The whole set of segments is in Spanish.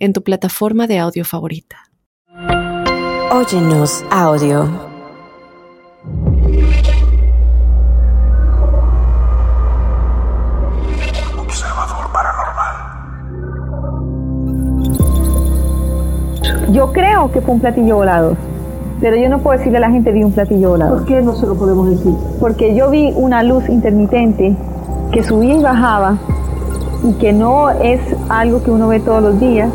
en tu plataforma de audio favorita. Óyenos audio. Observador paranormal. Yo creo que fue un platillo volado. Pero yo no puedo decirle a la gente vi un platillo volado. ¿Por qué no se lo podemos decir? Porque yo vi una luz intermitente que subía y bajaba y que no es algo que uno ve todos los días.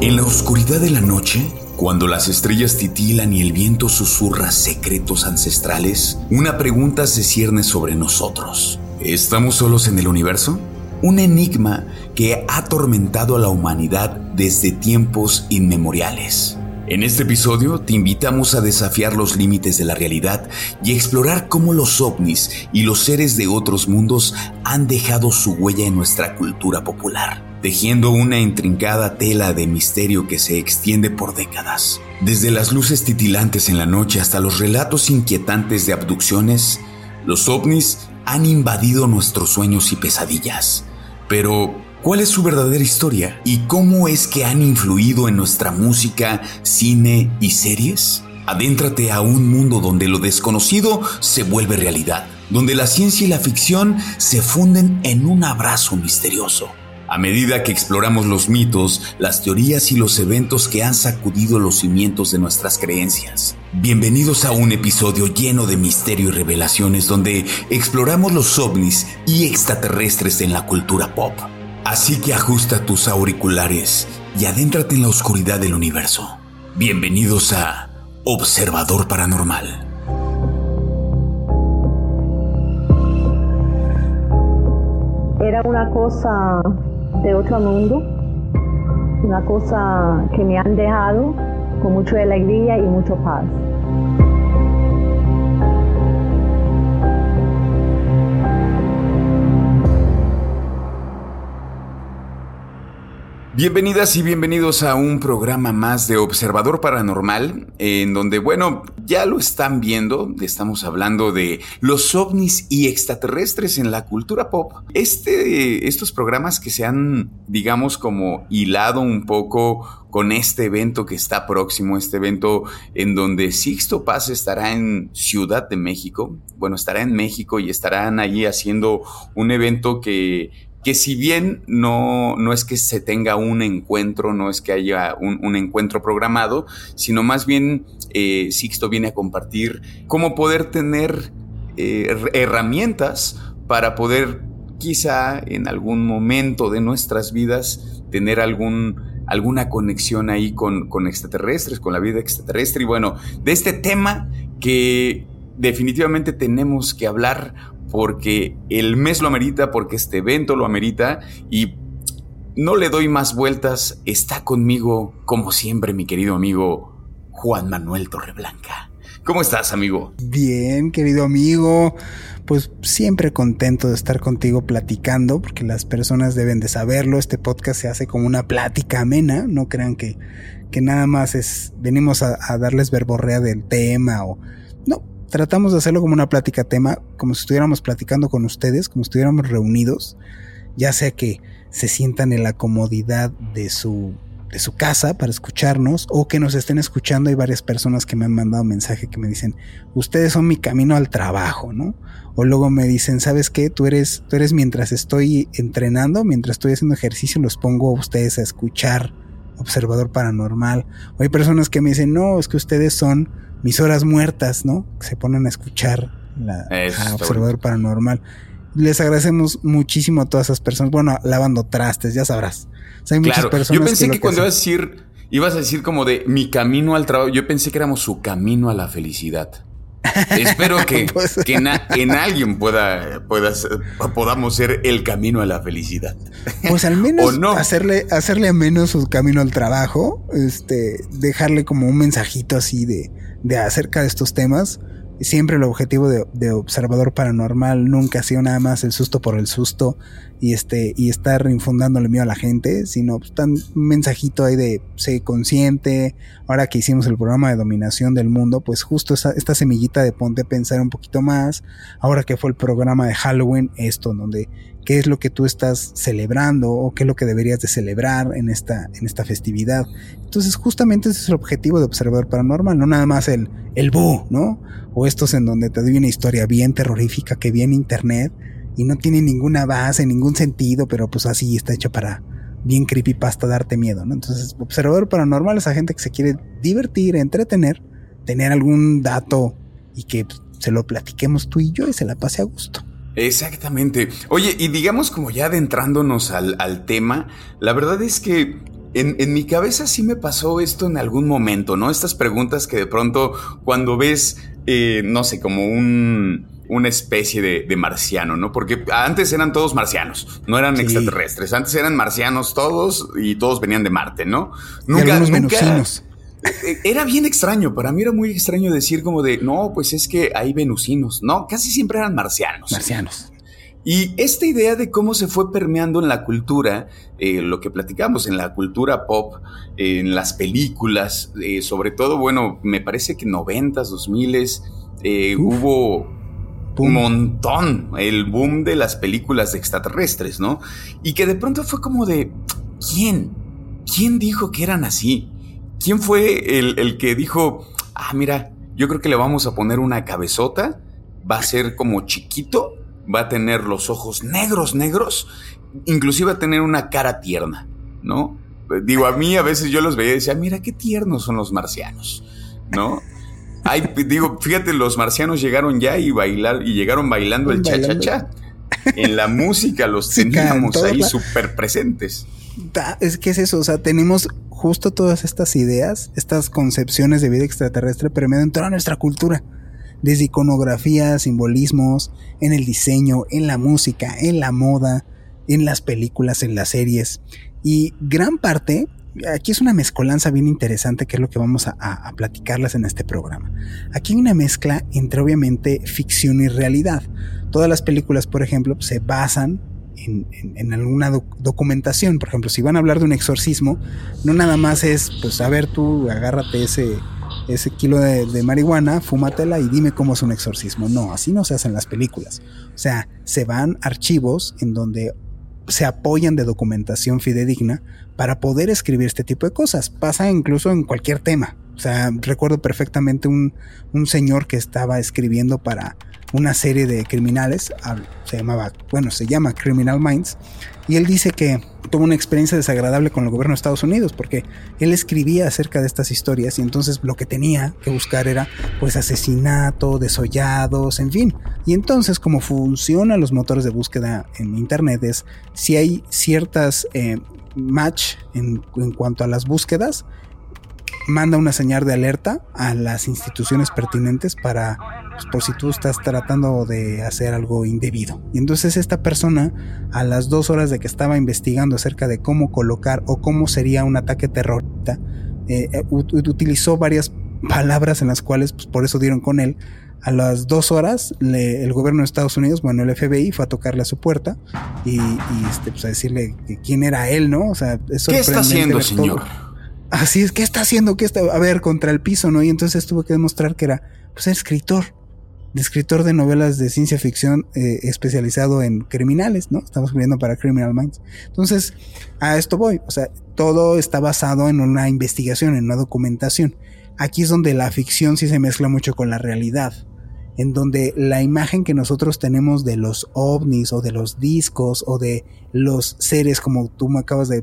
En la oscuridad de la noche, cuando las estrellas titilan y el viento susurra secretos ancestrales, una pregunta se cierne sobre nosotros. ¿Estamos solos en el universo? Un enigma que ha atormentado a la humanidad desde tiempos inmemoriales. En este episodio te invitamos a desafiar los límites de la realidad y explorar cómo los ovnis y los seres de otros mundos han dejado su huella en nuestra cultura popular tejiendo una intrincada tela de misterio que se extiende por décadas. Desde las luces titilantes en la noche hasta los relatos inquietantes de abducciones, los ovnis han invadido nuestros sueños y pesadillas. Pero, ¿cuál es su verdadera historia? ¿Y cómo es que han influido en nuestra música, cine y series? Adéntrate a un mundo donde lo desconocido se vuelve realidad, donde la ciencia y la ficción se funden en un abrazo misterioso. A medida que exploramos los mitos, las teorías y los eventos que han sacudido los cimientos de nuestras creencias. Bienvenidos a un episodio lleno de misterio y revelaciones donde exploramos los ovnis y extraterrestres en la cultura pop. Así que ajusta tus auriculares y adéntrate en la oscuridad del universo. Bienvenidos a Observador Paranormal. Era una cosa de otro mundo, una cosa que me han dejado con mucha alegría y mucho paz. Bienvenidas y bienvenidos a un programa más de Observador Paranormal, en donde, bueno, ya lo están viendo, estamos hablando de los ovnis y extraterrestres en la cultura pop. Este, estos programas que se han, digamos, como hilado un poco con este evento que está próximo, este evento en donde Sixto Paz estará en Ciudad de México. Bueno, estará en México y estarán ahí haciendo un evento que que si bien no, no es que se tenga un encuentro, no es que haya un, encuentro programado, sino más bien eh, Sixto viene a compartir cómo poder tener eh, herramientas para poder quizá en algún momento de nuestras vidas tener algún, alguna conexión ahí con, con extraterrestres, con la vida extraterrestre. Y bueno, de este tema que definitivamente tenemos que hablar porque el mes lo amerita, porque este evento lo amerita y no le doy más vueltas. Está conmigo, como siempre, mi querido amigo Juan Manuel Torreblanca. ¿Cómo estás, amigo? Bien, querido amigo. Pues siempre contento de estar contigo platicando, porque las personas deben de saberlo. Este podcast se hace como una plática amena. No crean que, que nada más es venimos a, a darles verborrea del tema o no, tratamos de hacerlo como una plática tema, como si estuviéramos platicando con ustedes, como si estuviéramos reunidos, ya sea que se sientan en la comodidad de su, de su casa para escucharnos o que nos estén escuchando. Hay varias personas que me han mandado mensaje que me dicen, ustedes son mi camino al trabajo, ¿no? O luego me dicen, ¿sabes qué? Tú eres, tú eres mientras estoy entrenando, mientras estoy haciendo ejercicio, los pongo a ustedes a escuchar observador paranormal. O hay personas que me dicen, no, es que ustedes son mis horas muertas, ¿no? Se ponen a escuchar la, a Observador Paranormal. Les agradecemos muchísimo a todas esas personas. Bueno, lavando trastes, ya sabrás. hay muchas personas. Yo pensé que, cuando ibas a decir, ibas a decir como de mi camino al trabajo, yo pensé que éramos su camino a la felicidad. Espero que, pues que en, alguien pueda, pueda podamos ser el camino a la felicidad. Pues al menos hacerle, hacerle a menos su camino al trabajo, este, dejarle como un mensajito así de, de acerca de estos temas siempre el objetivo de, observador paranormal nunca ha sido nada más el susto por el susto y este y estar infundándole miedo a la gente, sino pues, tan un mensajito ahí de sé consciente. Ahora que hicimos el programa de dominación del mundo, pues justo esta semillita de ponte a pensar un poquito más. Ahora que fue el programa de Halloween, esto donde qué es lo que tú estás celebrando o qué es lo que deberías de celebrar en esta, en esta festividad. Entonces, justamente ese es el objetivo de Observador Paranormal, no nada más el, el bu, ¿no? Estos en donde te doy una historia bien terrorífica que viene internet y no tiene ninguna base, ningún sentido, pero pues así está hecho para bien creepypasta darte miedo, ¿no? Entonces, Observador Paranormal es a gente que se quiere divertir, entretener, tener algún dato y que pues, se lo platiquemos tú y yo y se la pase a gusto. Exactamente. Oye, y digamos como ya adentrándonos al, al tema, la verdad es que en, en, mi cabeza sí me pasó esto en algún momento, ¿no? Estas preguntas que de pronto cuando ves, eh, no sé, como un, una especie de, de, marciano, ¿no? Porque antes eran todos marcianos, no eran extraterrestres, antes eran marcianos todos y todos venían de Marte, ¿no? Nunca, nunca, eh, era bien extraño, para mí era muy extraño decir como de, no, pues es que hay venusinos, no, casi siempre eran marcianos. Marcianos. Y esta idea de cómo se fue permeando en la cultura, eh, lo que platicamos en la cultura pop, en las películas, eh, sobre todo, bueno, me parece que noventas, dos miles, hubo un montón, el boom de las películas de extraterrestres, ¿no? Y que de pronto fue como de, ¿quién? ¿Quién dijo que eran así? ¿Quién fue el, que dijo, ah, mira, yo creo que le vamos a poner una cabezota, va a ser como chiquito, va a tener los ojos negros, negros, inclusive va a tener una cara tierna, ¿no? Digo, a mí a veces yo los veía y decía, mira qué tiernos son los marcianos, ¿no? Ay, digo, fíjate, los marcianos llegaron ya y bailar y llegaron bailando el cha-cha-cha. En la música los teníamos ahí súper presentes. Es que es eso, o sea, tenemos justo todas estas ideas, estas concepciones de vida extraterrestre permean en toda nuestra cultura. Desde iconografía, simbolismos, en el diseño, en la música, en la moda, en las películas, en las series. Y gran parte, aquí es una mezcolanza bien interesante que es lo que vamos a, platicarles en este programa. Aquí hay una mezcla entre obviamente ficción y realidad. Todas las películas, por ejemplo, se basan en, alguna documentación. Por ejemplo, si van a hablar de un exorcismo, no nada más es, pues, a ver, tú agárrate ese, ese kilo de, de, marihuana, fúmatela y dime cómo es un exorcismo. No, así no se hacen las películas. O sea, se van archivos en donde se apoyan de documentación fidedigna para poder escribir este tipo de cosas. Pasa incluso en cualquier tema. O sea, recuerdo perfectamente un, un señor que estaba escribiendo para una serie de criminales, se llamaba, bueno, se llama Criminal Minds, y él dice que tuvo una experiencia desagradable con el gobierno de Estados Unidos porque él escribía acerca de estas historias y entonces lo que tenía que buscar era pues asesinato, desollados, en fin. Y entonces como funcionan los motores de búsqueda en internet es si hay ciertas eh, match en, en cuanto a las búsquedas, manda una señal de alerta a las instituciones pertinentes para, pues, por si tú estás tratando de hacer algo indebido. Y entonces esta persona, a las dos horas de que estaba investigando acerca de cómo colocar o cómo sería un ataque terrorista, eh, eh, utilizó varias palabras en las cuales, pues por eso dieron con él. A las dos horas, el gobierno de Estados Unidos, bueno, el FBI fue a tocarle a su puerta y, este, pues a decirle quién era él, ¿no? O sea, eso ¿Qué está haciendo, señor? Así es, ¿qué está haciendo? ¿Qué está? A ver, contra el piso, ¿no? Y entonces tuvo que demostrar que era, pues, escritor. Escritor de novelas de ciencia ficción eh, especializado en criminales, ¿no? Estamos escribiendo para Criminal Minds. Entonces, a esto voy. O sea, todo está basado en una investigación, en una documentación. Aquí es donde la ficción sí se mezcla mucho con la realidad en donde la imagen que nosotros tenemos de los ovnis o de los discos o de los seres como tú me acabas de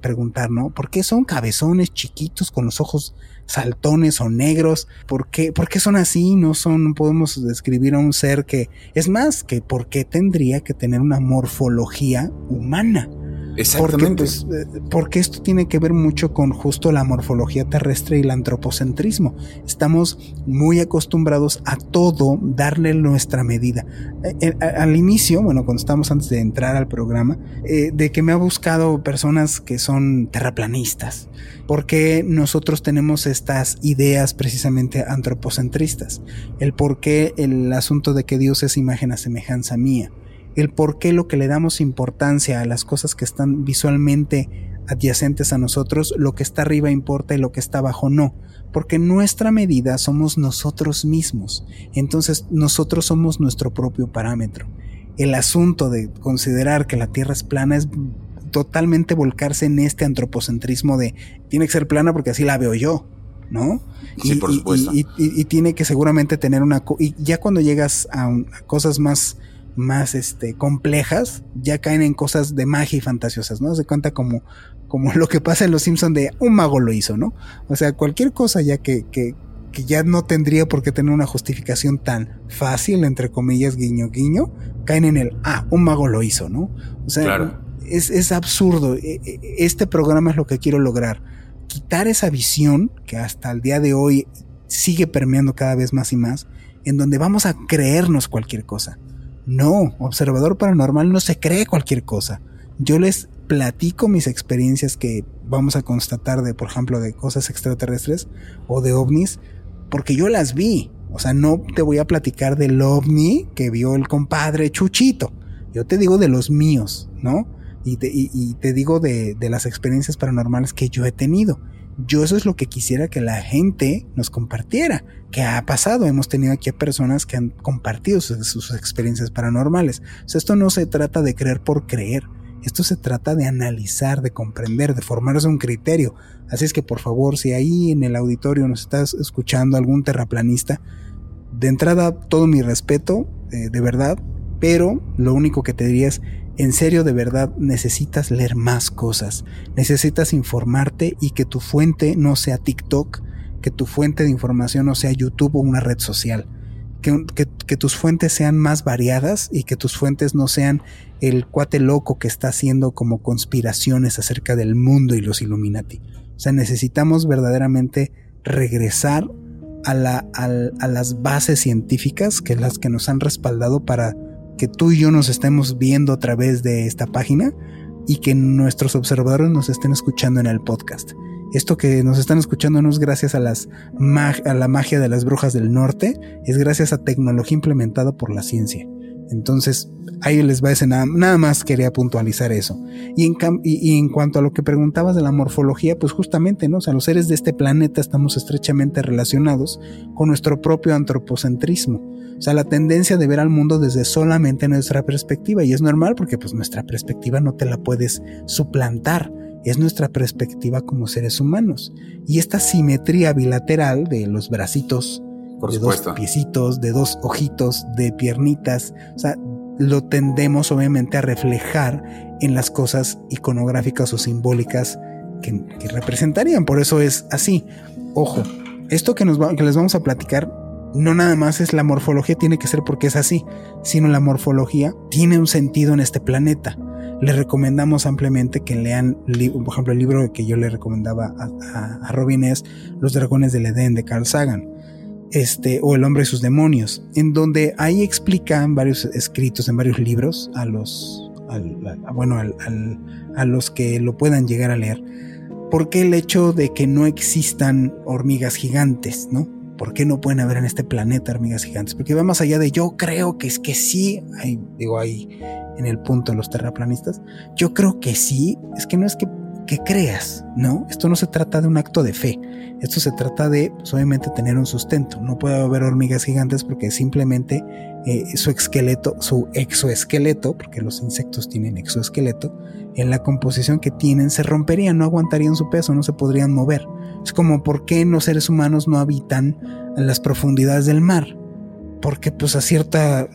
preguntar, ¿no? ¿Por qué son cabezones chiquitos con los ojos saltones o negros? ¿Por qué, ¿Por qué son así? No son, no podemos describir a un ser que, es más, que por qué tendría que tener una morfología humana. Exactamente. Porque, pues, eh, porque esto tiene que ver mucho con justo la morfología terrestre y el antropocentrismo. Estamos muy acostumbrados a todo darle nuestra medida. Eh, eh, al inicio, bueno, cuando estamos antes de entrar al programa, de que me ha buscado personas que son terraplanistas, porque nosotros tenemos estas ideas precisamente antropocentristas, el por qué el asunto de que Dios es imagen a semejanza mía el por qué lo que le damos importancia a las cosas que están visualmente adyacentes a nosotros, lo que está arriba importa y lo que está abajo no, porque nuestra medida somos nosotros mismos, entonces nosotros somos nuestro propio parámetro. El asunto de considerar que la Tierra es plana es totalmente volcarse en este antropocentrismo de tiene que ser plana porque así la veo yo, ¿no? Sí, y, por supuesto. Y, tiene que seguramente tener una... Y ya cuando llegas a cosas más más este, complejas ya caen en cosas de magia y fantasiosas, ¿no? Se cuenta como, como lo que pasa en Los Simpson de un mago lo hizo, ¿no? O sea, cualquier cosa ya que, que, que ya no tendría por qué tener una justificación tan fácil, entre comillas, guiño, guiño, caen en el, ah, un mago lo hizo, ¿no? O sea, es, es absurdo. E, e, este programa es lo que quiero lograr. Quitar esa visión que hasta el día de hoy sigue permeando cada vez más y más, en donde vamos a creernos cualquier cosa. No, observador paranormal no se cree cualquier cosa. Yo les platico mis experiencias que vamos a constatar de, por ejemplo, de cosas extraterrestres o de ovnis, porque yo las vi. O sea, no te voy a platicar del ovni que vio el compadre Chuchito. Yo te digo de los míos, ¿no? Y te, y, te digo de, de las experiencias paranormales que yo he tenido. Yo eso es lo que quisiera que la gente nos compartiera. ¿Qué ha pasado? Hemos tenido aquí a personas que han compartido sus, experiencias paranormales. esto no se trata de creer por creer. Esto se trata de analizar, de comprender, de formarse un criterio. Así es que por favor, si ahí en el auditorio nos estás escuchando algún terraplanista, de entrada todo mi respeto, eh, de verdad, pero lo único que te diría es, en serio, de verdad, necesitas leer más cosas. Necesitas informarte y que tu fuente no sea TikTok, que tu fuente de información no sea YouTube o una red social. Que, tus fuentes sean más variadas y que tus fuentes no sean el cuate loco que está haciendo como conspiraciones acerca del mundo y los Illuminati. O sea, necesitamos verdaderamente regresar a, la, a las bases científicas que las que nos han respaldado para que tú y yo nos estemos viendo a través de esta página y que nuestros observadores nos estén escuchando en el podcast. Esto que nos están escuchando no es gracias a, las a la magia de las brujas del norte, es gracias a tecnología implementada por la ciencia. Entonces, ahí les va ese nada, nada más quería puntualizar eso. Y en, y, en cuanto a lo que preguntabas de la morfología, pues justamente, ¿no? O sea, los seres de este planeta estamos estrechamente relacionados con nuestro propio antropocentrismo. O sea, la tendencia de ver al mundo desde solamente nuestra perspectiva. Y es normal porque pues nuestra perspectiva no te la puedes suplantar. Es nuestra perspectiva como seres humanos. Y esta simetría bilateral de los bracitos de dos piecitos, de dos ojitos, de piernitas. O sea, lo tendemos obviamente a reflejar en las cosas iconográficas o simbólicas que, representarían. Por eso es así. Ojo, esto que, nos que les vamos a platicar no nada más es la morfología tiene que ser porque es así, sino la morfología tiene un sentido en este planeta. Le recomendamos ampliamente que lean, por ejemplo, el libro que yo le recomendaba a, a Robin es Los dragones del Edén de Carl Sagan este, o El hombre y sus demonios, en donde ahí explican varios escritos en varios libros a los, bueno, a los que lo puedan llegar a leer, por qué el hecho de que no existan hormigas gigantes, ¿no? ¿Por qué no pueden haber en este planeta hormigas gigantes? Porque va más allá de yo creo que es que sí, digo ahí en el punto de los terraplanistas, yo creo que sí, es que no es que que creas, ¿no? Esto no se trata de un acto de fe, esto se trata de, pues, obviamente, tener un sustento. No puede haber hormigas gigantes porque simplemente eh, su esqueleto, su exoesqueleto, porque los insectos tienen exoesqueleto, en la composición que tienen se romperían, no aguantarían su peso, no se podrían mover. Es como por qué los seres humanos no habitan en las profundidades del mar porque pues a cierta,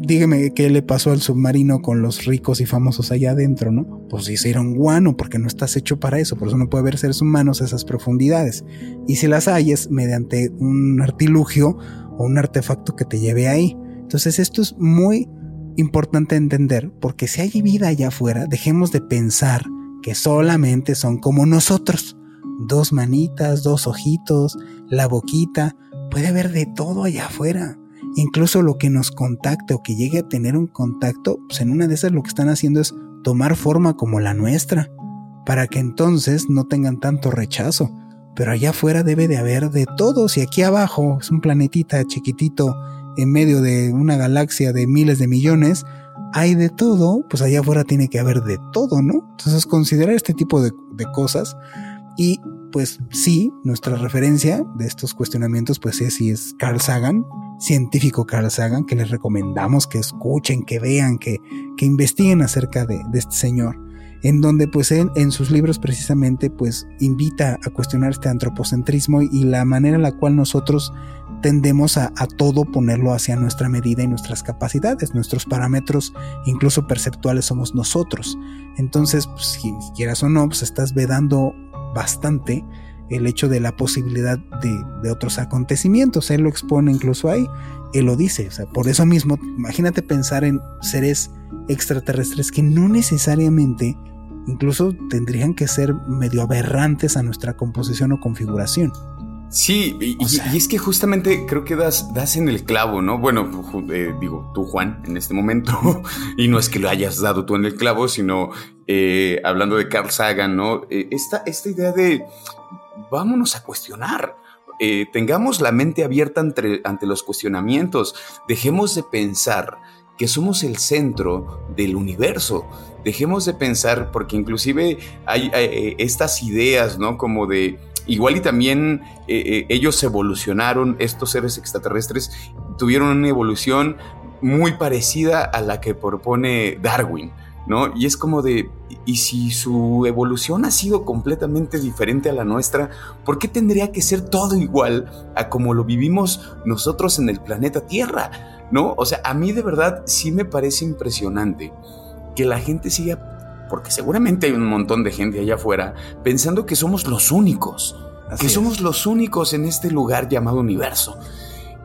dígame qué le pasó al submarino con los ricos y famosos allá adentro, ¿no? Pues hicieron guano porque no estás hecho para eso, por eso no puede haber seres humanos a esas profundidades. Y si las hay es mediante un artilugio o un artefacto que te lleve ahí. Entonces esto es muy importante entender, porque si hay vida allá afuera, dejemos de pensar que solamente son como nosotros. Dos manitas, dos ojitos, la boquita, puede haber de todo allá afuera. Incluso lo que nos contacte o que llegue a tener un contacto, pues en una de esas lo que están haciendo es tomar forma como la nuestra, para que entonces no tengan tanto rechazo. Pero allá afuera debe de haber de todos y aquí abajo es un planetita chiquitito en medio de una galaxia de miles de millones, hay de todo, pues allá afuera tiene que haber de todo, ¿no? Entonces considerar este tipo de, de cosas y pues sí, nuestra referencia de estos cuestionamientos pues es, sí es Carl Sagan, científico Carl Sagan, que les recomendamos que escuchen, que vean, que, que investiguen acerca de, este señor en donde pues él en sus libros precisamente pues invita a cuestionar este antropocentrismo y la manera en la cual nosotros tendemos a, todo ponerlo hacia nuestra medida y nuestras capacidades, nuestros parámetros incluso perceptuales somos nosotros. Entonces, pues, si quieras o no, pues estás vedando bastante el hecho de la posibilidad de, de, otros acontecimientos. Él lo expone incluso ahí, él lo dice. O sea, por eso mismo, imagínate pensar en seres extraterrestres que no necesariamente incluso tendrían que ser medio aberrantes a nuestra composición o configuración. Sí, y, es que justamente creo que das, das en el clavo, ¿no? Bueno, eh, digo, tú Juan, en este momento, y no es que lo hayas dado tú en el clavo, sino eh, hablando de Carl Sagan, ¿no? Eh, esta, idea de vámonos a cuestionar. tengamos la mente abierta ante, los cuestionamientos, dejemos de pensar que somos el centro del universo. Dejemos de pensar, porque inclusive hay, eh, estas ideas, ¿no? Como de, igual y también eh, eh, ellos evolucionaron, estos seres extraterrestres tuvieron una evolución muy parecida a la que propone Darwin, ¿no? Y es como de, ¿y si su evolución ha sido completamente diferente a la nuestra, por qué tendría que ser todo igual a como lo vivimos nosotros en el planeta Tierra? ¿no? O sea, a mí de verdad sí me parece impresionante que la gente siga, porque seguramente hay un montón de gente allá afuera, pensando que somos los únicos, que somos los únicos en este lugar llamado universo.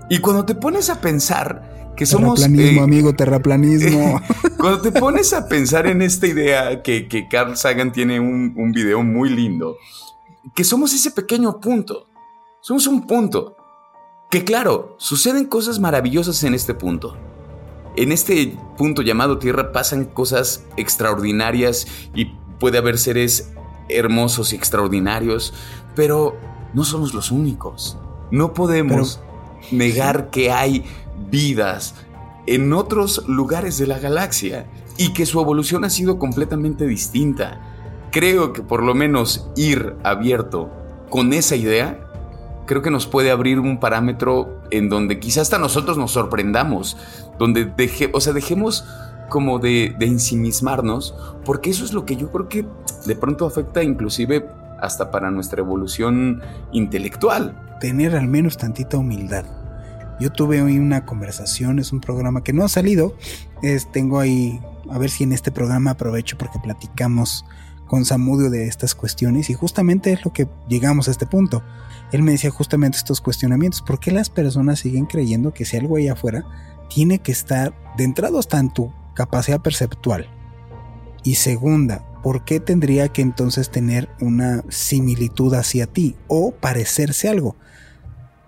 Y cuando te pones a pensar que somos... Terraplanismo, eh, amigo, terraplanismo. cuando te pones a pensar en esta idea, que, Carl Sagan tiene un, un video muy lindo, que somos ese pequeño punto, somos un punto que claro, suceden cosas maravillosas en este punto. En este punto llamado Tierra pasan cosas extraordinarias y puede haber seres hermosos y extraordinarios, pero no somos los únicos. No podemos negar que hay vidas en otros lugares de la galaxia y que su evolución ha sido completamente distinta. Creo que por lo menos ir abierto con esa idea creo que nos puede abrir un parámetro en donde quizás hasta nosotros nos sorprendamos, donde deje, o sea, dejemos como de, de ensimismarnos, porque eso es lo que yo creo que de pronto afecta inclusive hasta para nuestra evolución intelectual. Tener al menos tantita humildad. Yo tuve hoy una conversación, es un programa que no ha salido, es, tengo ahí, a ver si en este programa aprovecho porque platicamos con Samudio de estas cuestiones y justamente es lo que llegamos a este punto él me decía justamente estos cuestionamientos. ¿Por qué las personas siguen creyendo que si algo hay afuera tiene que estar de entrada hasta en tu capacidad perceptual? Y segunda, ¿por qué tendría que entonces tener una similitud hacia ti o parecerse algo?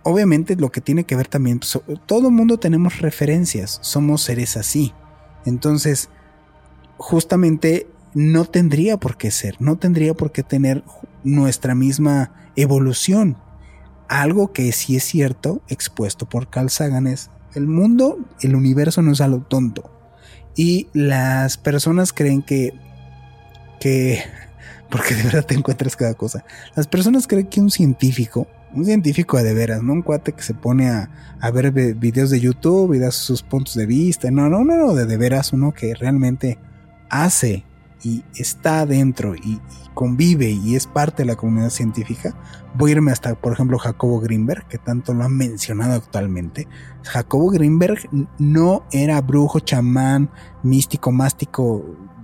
Obviamente lo que tiene que ver también, pues, todo mundo tenemos referencias, somos seres así. Entonces, justamente no tendría por qué ser, no tendría por qué tener nuestra misma evolución. Algo que sí es cierto, expuesto por Carl Sagan, es el mundo, el universo no es algo tonto. Y las personas creen que, que, porque de verdad te encuentras cada cosa. Las personas creen que un científico, un científico de veras, no un cuate que se pone a, a ver videos de YouTube y da sus puntos de vista. No, no, no, de, de veras uno que realmente hace y está dentro y, convive y es parte de la comunidad científica, voy a irme hasta, por ejemplo, Jacobo Greenberg, que tanto lo han mencionado actualmente. Jacobo Greenberg no era brujo, chamán, místico, mástico,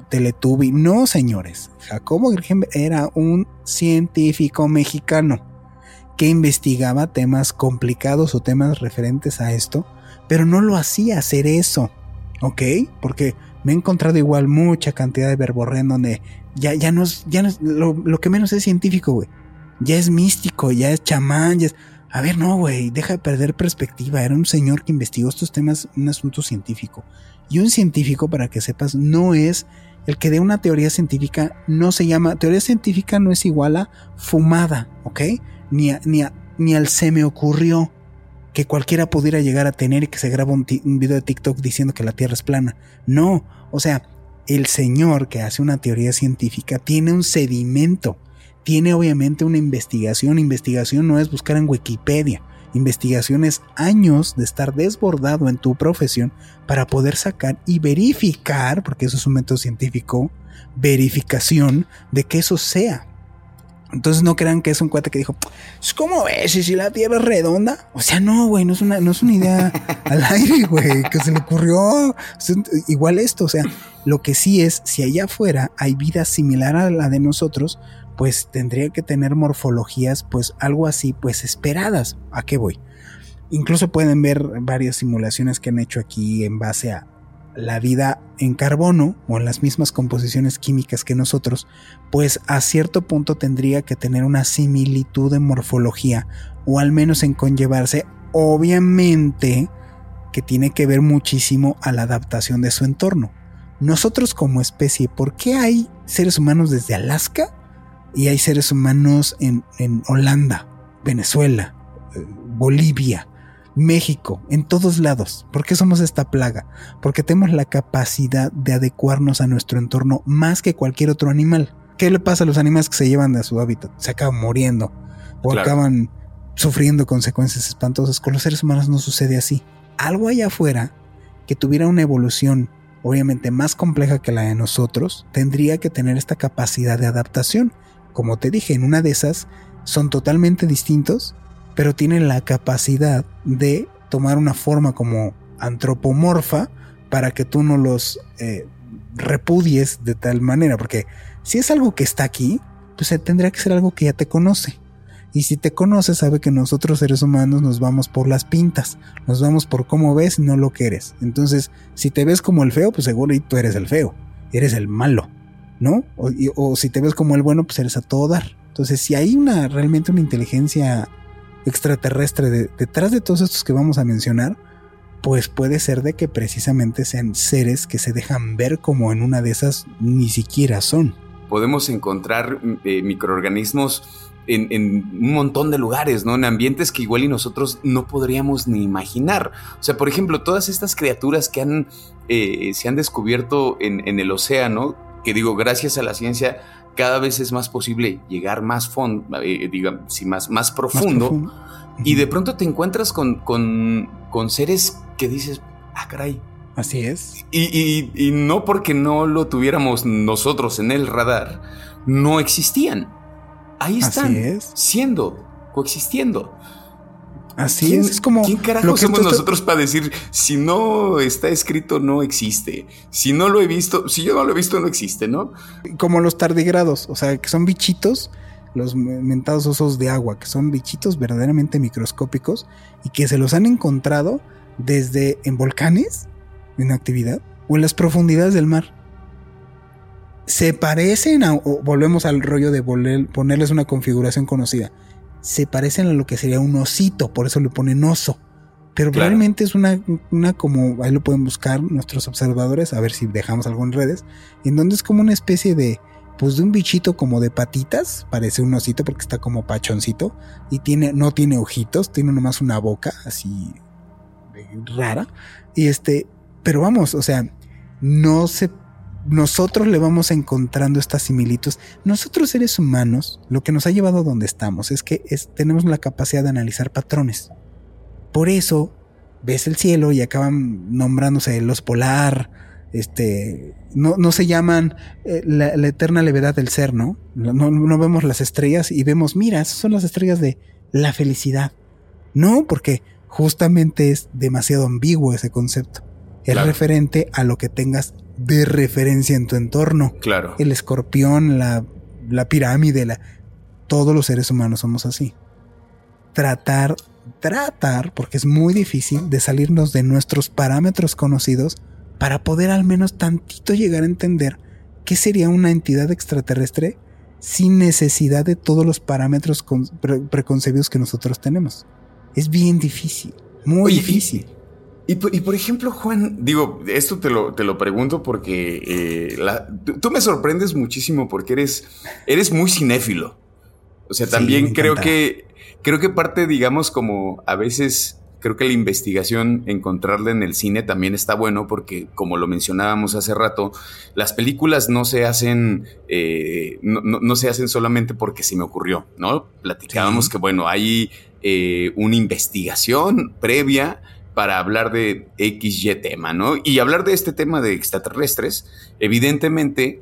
teletubi. No, señores. Jacobo Greenberg era un científico mexicano que investigaba temas complicados o temas referentes a esto, pero no lo hacía hacer eso ¿ok? Porque me he encontrado igual mucha cantidad de verborrea en donde ya, ya no es, ya no es, lo, lo que menos es científico, güey. Ya es místico, ya es chamán, ya es... A ver, no, güey, deja de perder perspectiva. Era un señor que investigó estos temas, un asunto científico. Y un científico, para que sepas, no es el que dé una teoría científica, no se llama, teoría científica no es igual a fumada, ¿ok? Ni, ni, ni al se me ocurrió que cualquiera pudiera llegar a tener y que se graba un, un video de TikTok diciendo que la Tierra es plana. No, o sea, el señor que hace una teoría científica tiene un sedimento, tiene obviamente una investigación. Investigación no es buscar en Wikipedia. Investigación es años de estar desbordado en tu profesión para poder sacar y verificar, porque eso es un método científico, verificación de que eso sea. Entonces no crean que es un cuate que dijo, ¿cómo ves? ¿Y si la Tierra es redonda? O sea, no, güey, no es una, no es una idea al aire, güey, que se le ocurrió. Igual esto, o sea, lo que sí es, si allá afuera hay vida similar a la de nosotros, pues tendría que tener morfologías, pues algo así, pues esperadas. ¿A qué voy? Incluso pueden ver varias simulaciones que han hecho aquí en base a la vida en carbono o en las mismas composiciones químicas que nosotros, pues a cierto punto tendría que tener una similitud de morfología o al menos en conllevarse, obviamente que tiene que ver muchísimo a la adaptación de su entorno. Nosotros como especie, ¿por qué hay seres humanos desde Alaska y hay seres humanos en, en Holanda, Venezuela, eh, Bolivia, México, en todos lados. ¿Por qué somos esta plaga? Porque tenemos la capacidad de adecuarnos a nuestro entorno más que cualquier otro animal. ¿Qué le pasa a los animales que se llevan de su hábitat? Se acaban muriendo o Claro. acaban sufriendo consecuencias espantosas. Con los seres humanos no sucede así. Algo allá afuera que tuviera una evolución obviamente más compleja que la de nosotros, tendría que tener esta capacidad de adaptación. Como te dije, en una de esas son totalmente distintos, pero tienen la capacidad de tomar una forma como antropomorfa para que tú no los eh, repudies de tal manera, porque si es algo que está aquí, pues eh, tendría que ser algo que ya te conoce. Y si te conoce, sabe que nosotros seres humanos nos vamos por las pintas, nos vamos por cómo ves no lo que eres. Entonces, si te ves como el feo, pues seguro tú eres el feo, eres el malo, ¿no? O, o si te ves como el bueno, pues eres a todo dar. Entonces, si hay una realmente una inteligencia extraterrestre de- detrás de todos estos que vamos a mencionar, pues puede ser de que precisamente sean seres que se dejan ver como en una de esas ni siquiera son. Podemos encontrar eh, microorganismos en, un montón de lugares, ¿no? En ambientes que igual y nosotros no podríamos ni imaginar. O sea, por ejemplo, todas estas criaturas que han, eh, se han descubierto en el océano, que digo, gracias a la ciencia, cada vez es más posible llegar más fondo, digamos, sí, más, más Más profundo. Y de pronto te encuentras con, con, con seres que dices, ah, caray. Así es. Y, y- y no porque no lo tuviéramos nosotros en el radar, no existían. Ahí Así están, es. siendo, coexistiendo. Así ¿Quién- es. Es como ¿Quién carajo lo que somos nosotros para decir si no está escrito no existe? Si no lo he visto, si yo no lo he visto no existe, ¿no? como los tardigrados, o sea, que son bichitos, los mentados osos de agua, que son bichitos verdaderamente microscópicos y que se los han encontrado desde en volcanes, en actividad, o en las profundidades del mar. Se parecen a, o volvemos al rollo de ponerles una configuración conocida. Se parecen a lo que sería un osito, por eso le ponen oso. Pero Claro. realmente es una, una como, ahí lo pueden buscar nuestros observadores, a ver si dejamos algo en redes, en donde es como una especie de, pues de un bichito como de patitas, parece un osito porque está como pachoncito, y tiene, no tiene ojitos, tiene nomás una boca así eh, rara, y este, pero vamos, o sea, no se, nosotros le vamos encontrando estas similitudes. Nosotros seres humanos, lo que nos ha llevado a donde estamos es que es, tenemos la capacidad de analizar patrones. Por eso ves el cielo y acaban nombrándose el oso polar, este, no, no se llaman eh, la, la eterna levedad del ser, ¿no? ¿no? No vemos las estrellas y vemos, mira, esas son las estrellas de la felicidad. No, porque justamente es demasiado ambiguo ese concepto. Es Claro. referente a lo que tengas de referencia en tu entorno. Claro. El escorpión, la, la pirámide, la, todos los seres humanos somos así. Tratar, tratar, porque es muy difícil de salirnos de nuestros parámetros conocidos para poder al menos tantito llegar a entender qué sería una entidad extraterrestre sin necesidad de todos los parámetros preconcebidos que nosotros tenemos. Es bien difícil, muy difícil. Y, por ejemplo, Juan, digo, esto te lo, te lo pregunto porque eh, tú, me sorprendes muchísimo porque eres, eres muy cinéfilo. O sea, también creo que creo que parte, digamos, como a veces creo que la investigación, encontrarla en el cine también está bueno porque, como lo mencionábamos hace rato, las películas no se hacen, eh, no, se hacen solamente porque se me ocurrió, ¿no? Platicábamos que, bueno, hay eh, una investigación previa para hablar de XY tema, ¿no? Y hablar de este tema de extraterrestres, evidentemente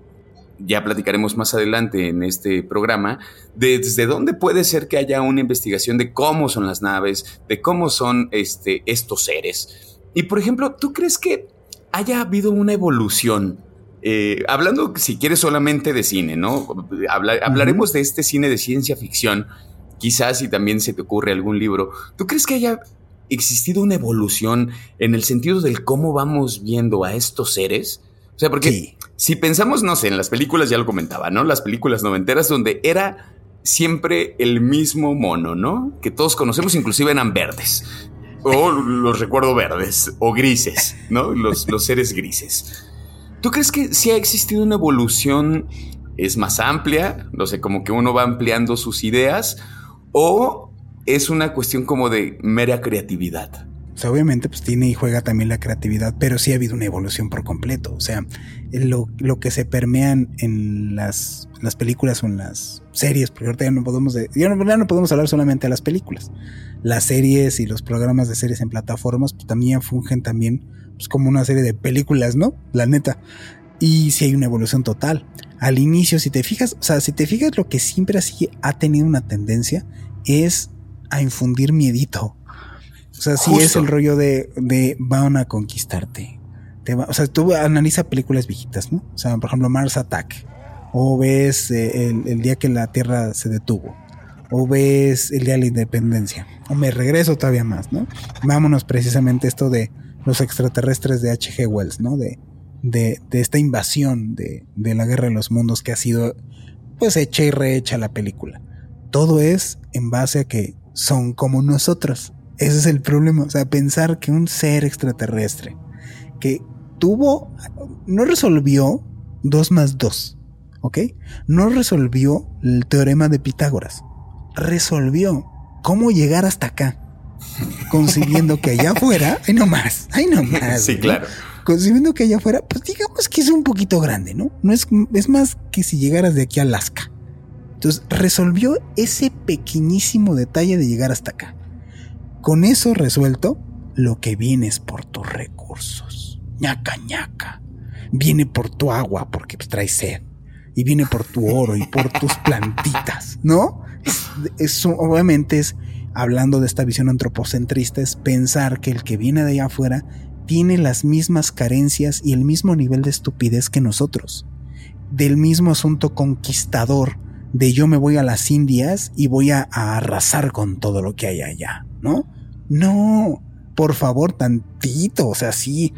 ya platicaremos más adelante en este programa, desde dónde puede ser que haya una investigación de cómo son las naves, de cómo son este, estos seres. Y por ejemplo, ¿tú crees que haya habido una evolución? Eh, hablando, si quieres, solamente de cine, ¿no? hablaremos de este cine de ciencia ficción, quizás si también se te ocurre algún libro. ¿Tú crees que haya existido una evolución en el sentido del cómo vamos viendo a estos seres? O sea, porque si pensamos, no sé, en las películas, ya lo comentaba, ¿no? Las películas noventeras donde era siempre el mismo mono, ¿no? Que todos conocemos, inclusive eran verdes. O los recuerdo verdes o grises, ¿no? Los, los seres grises. ¿Tú crees que si ha existido una evolución es más amplia? No sé, como que uno va ampliando sus ideas o es una cuestión como de mera creatividad obviamente pues tiene y juega también la creatividad, pero sí ha habido una evolución por completo. O sea, lo, que se permean en las, las, películas o en las series, porque ahorita ya no podemos, ya no, podemos hablar solamente de las películas. Las series y los programas de series en plataformas pues, también fungen también pues, como una serie de películas, ¿no? La neta. Y sí hay una evolución total. Al inicio, si te fijas, o sea, si te fijas, lo que siempre así ha tenido una tendencia es a infundir miedito o sea, sí es el rollo de, de van a conquistarte. o sea, tú analiza películas viejitas, ¿no? O sea, por ejemplo, Mars Attack. O ves eh, el, día que la Tierra se detuvo. O ves el día de la independencia. O me regreso todavía más, ¿no? Vámonos precisamente esto de los extraterrestres de H.G. Wells, ¿no? De, de, de esta invasión de, de la guerra de los mundos que ha sido pues hecha y rehecha la película. Todo es en base a que son como nosotros. Ese es el problema. O sea, pensar que un ser extraterrestre que tuvo, no resolvió 2 más 2, ¿ok? No resolvió el teorema de Pitágoras. Resolvió cómo llegar hasta acá. Concibiendo que allá afuera, ahí nomás, ahí nomás. Sí, claro. Concibiendo que allá afuera, pues digamos que es un poquito grande, ¿no? No es, es más que si llegaras de aquí a Alaska. Entonces resolvió ese pequeñísimo detalle de llegar hasta acá. Con eso resuelto, lo que viene es por tus recursos. ñaca ñaca. Viene por tu agua porque pues, trae sed. Y viene por tu oro y por tus plantitas, ¿no? Obviamente es, hablando de esta visión antropocentrista, es pensar que el que viene de allá afuera tiene las mismas carencias y el mismo nivel de estupidez que nosotros. Del mismo asunto conquistador de yo me voy a las Indias y voy a arrasar con todo lo que hay allá. ¿no? No, por favor, tantito, o sea, sí,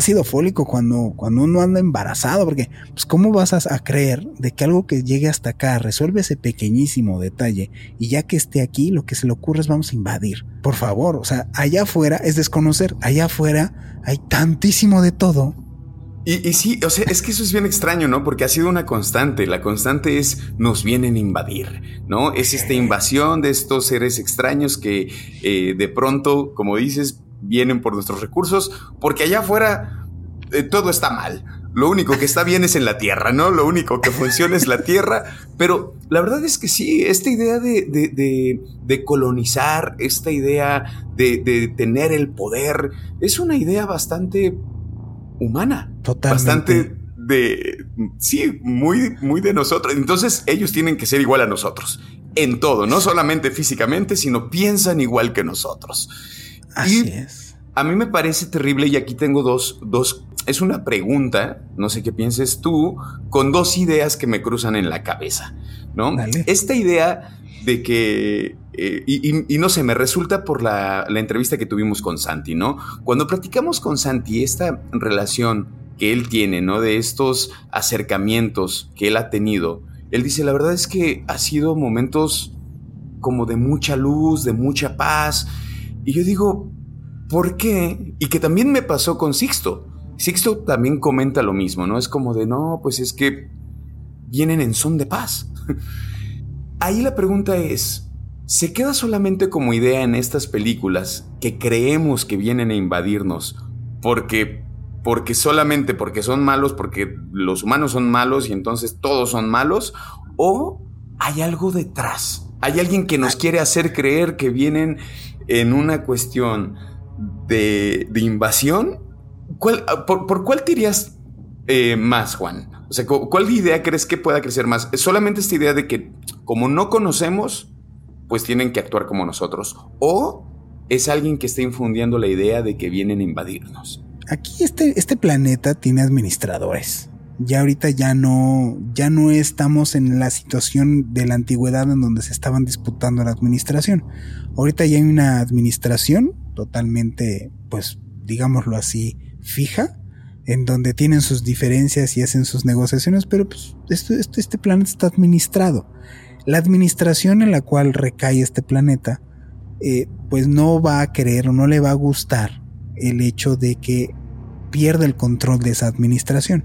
sido fólico cuando, cuando uno anda embarazado, porque, pues, ¿cómo vas a, creer de que algo que llegue hasta acá resuelve ese pequeñísimo detalle y ya que esté aquí, lo que se le ocurre es vamos a invadir? Por favor, o sea, allá afuera es desconocer, allá afuera hay tantísimo de todo y, sí, o sea, es que eso es bien extraño, ¿no? Porque ha sido una constante. La constante es nos vienen a invadir, ¿no? Es esta invasión de estos seres extraños que eh, de pronto, como dices, vienen por nuestros recursos, porque allá afuera eh, todo está mal. Lo único que está bien es en la Tierra, ¿no? Lo único que funciona es la Tierra. Pero la verdad es que sí, esta idea de, de, de colonizar, esta idea de, tener el poder, es una idea bastante humana. Totalmente. Bastante de, sí, muy, muy de nosotros. Entonces ellos tienen que ser igual a nosotros. En todo, no solamente físicamente, sino piensan igual que nosotros. Así es. A mí me parece terrible y aquí tengo dos, dos, es una pregunta, no sé qué pienses tú, con dos ideas que me cruzan en la cabeza, ¿no? Esta idea de que eh, y, no sé, me resulta por la, la, entrevista que tuvimos con Santi, ¿no? Cuando platicamos con Santi esta relación que él tiene, ¿no? De estos acercamientos que él ha tenido, él dice, la verdad es que ha sido momentos como de mucha luz, de mucha paz. Y yo digo, ¿por qué? Y que también me pasó con Sixto. Sixto también comenta lo mismo, ¿no? Es como de, no, pues es que vienen en son de paz. Ahí la pregunta es, ¿se queda solamente como idea en estas películas que creemos que vienen a invadirnos porque porque solamente porque son malos, porque los humanos son malos y entonces todos son malos, o hay algo detrás. Hay alguien que nos quiere hacer creer que vienen en una cuestión de, invasión. por, cuál tirías eh, más, Juan? O sea, ¿cuál idea crees que pueda crecer más? ¿Es solamente esta idea de que como no conocemos, pues tienen que actuar como nosotros? ¿O es alguien que está infundiendo la idea de que vienen a invadirnos? aquí este, este planeta tiene administradores. Ya ahorita ya no, ya no estamos en la situación de la antigüedad en donde se estaban disputando la administración. Ahorita ya hay una administración totalmente, pues, digámoslo así, fija, en donde tienen sus diferencias y hacen sus negociaciones, pero pues este, este planeta está administrado. La administración en la cual recae este planeta, eh, pues no va a querer o no le va a gustar el hecho de que pierda el control de esa administración.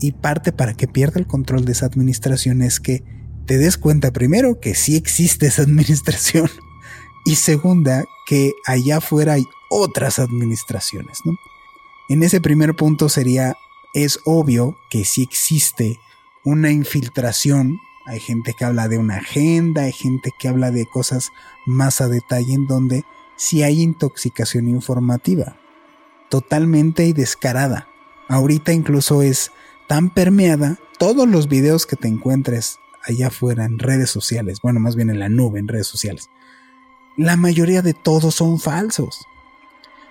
Y parte para que pierda el control de esa administración es que te des cuenta primero que sí existe esa administración y segunda que allá afuera hay otras administraciones. En ese primer punto sería, es obvio que sí existe una infiltración, hay gente que habla de una agenda, hay gente que habla de cosas más a detalle en donde sí hay intoxicación informativa totalmente y descarada. Ahorita incluso es tan permeada, todos los videos que te encuentres allá afuera en redes sociales, bueno, más bien en la nube, en redes sociales, la mayoría de todos son falsos.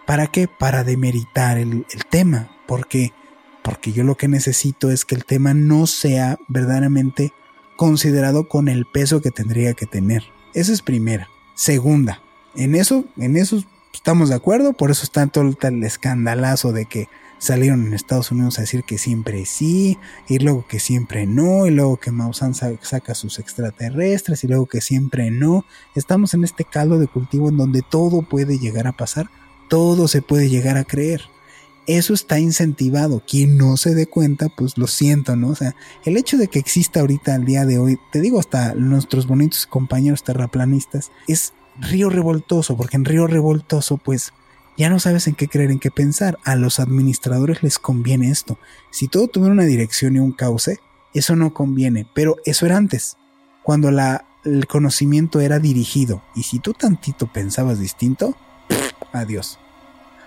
¿Para qué? Para demeritar el, el tema. ¿Por qué? Porque yo lo que necesito es que el tema no sea verdaderamente considerado con el peso que tendría que tener. Esa es primera. Segunda, en eso, en esos estamos de acuerdo, por eso está todo el escandalazo de que salieron en Estados Unidos a decir que siempre sí, y luego que siempre no, y luego que Maussan saca sus extraterrestres, y luego que siempre no. Estamos en este caldo de cultivo en donde todo puede llegar a pasar, todo se puede llegar a creer. Eso está incentivado. Quien no se dé cuenta, pues lo siento, ¿no? O sea, el hecho de que exista ahorita al día de hoy, te digo hasta nuestros bonitos compañeros terraplanistas, es río revoltoso, porque en río revoltoso pues ya no sabes en qué creer, en qué pensar. A los administradores les conviene esto. Si todo tuviera una dirección y un cauce, eso no conviene, pero eso era antes, cuando el conocimiento era dirigido. Y si tú tantito pensabas distinto, adiós.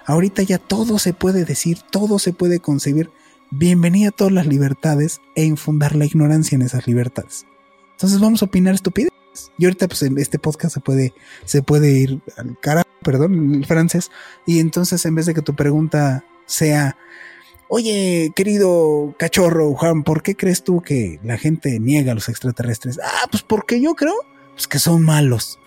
Ahorita ya todo se puede decir, todo se puede concebir. Bienvenida a todas las libertades e infundar la ignorancia en esas libertades. Entonces vamos a opinar estupidez. Y ahorita pues en este podcast se puede, se puede ir al cara, perdón, el francés. Y entonces en vez de que tu pregunta sea, oye, querido cachorro Juan, ¿por qué crees tú que la gente niega a los extraterrestres? Ah, pues porque yo creo pues, que son malos.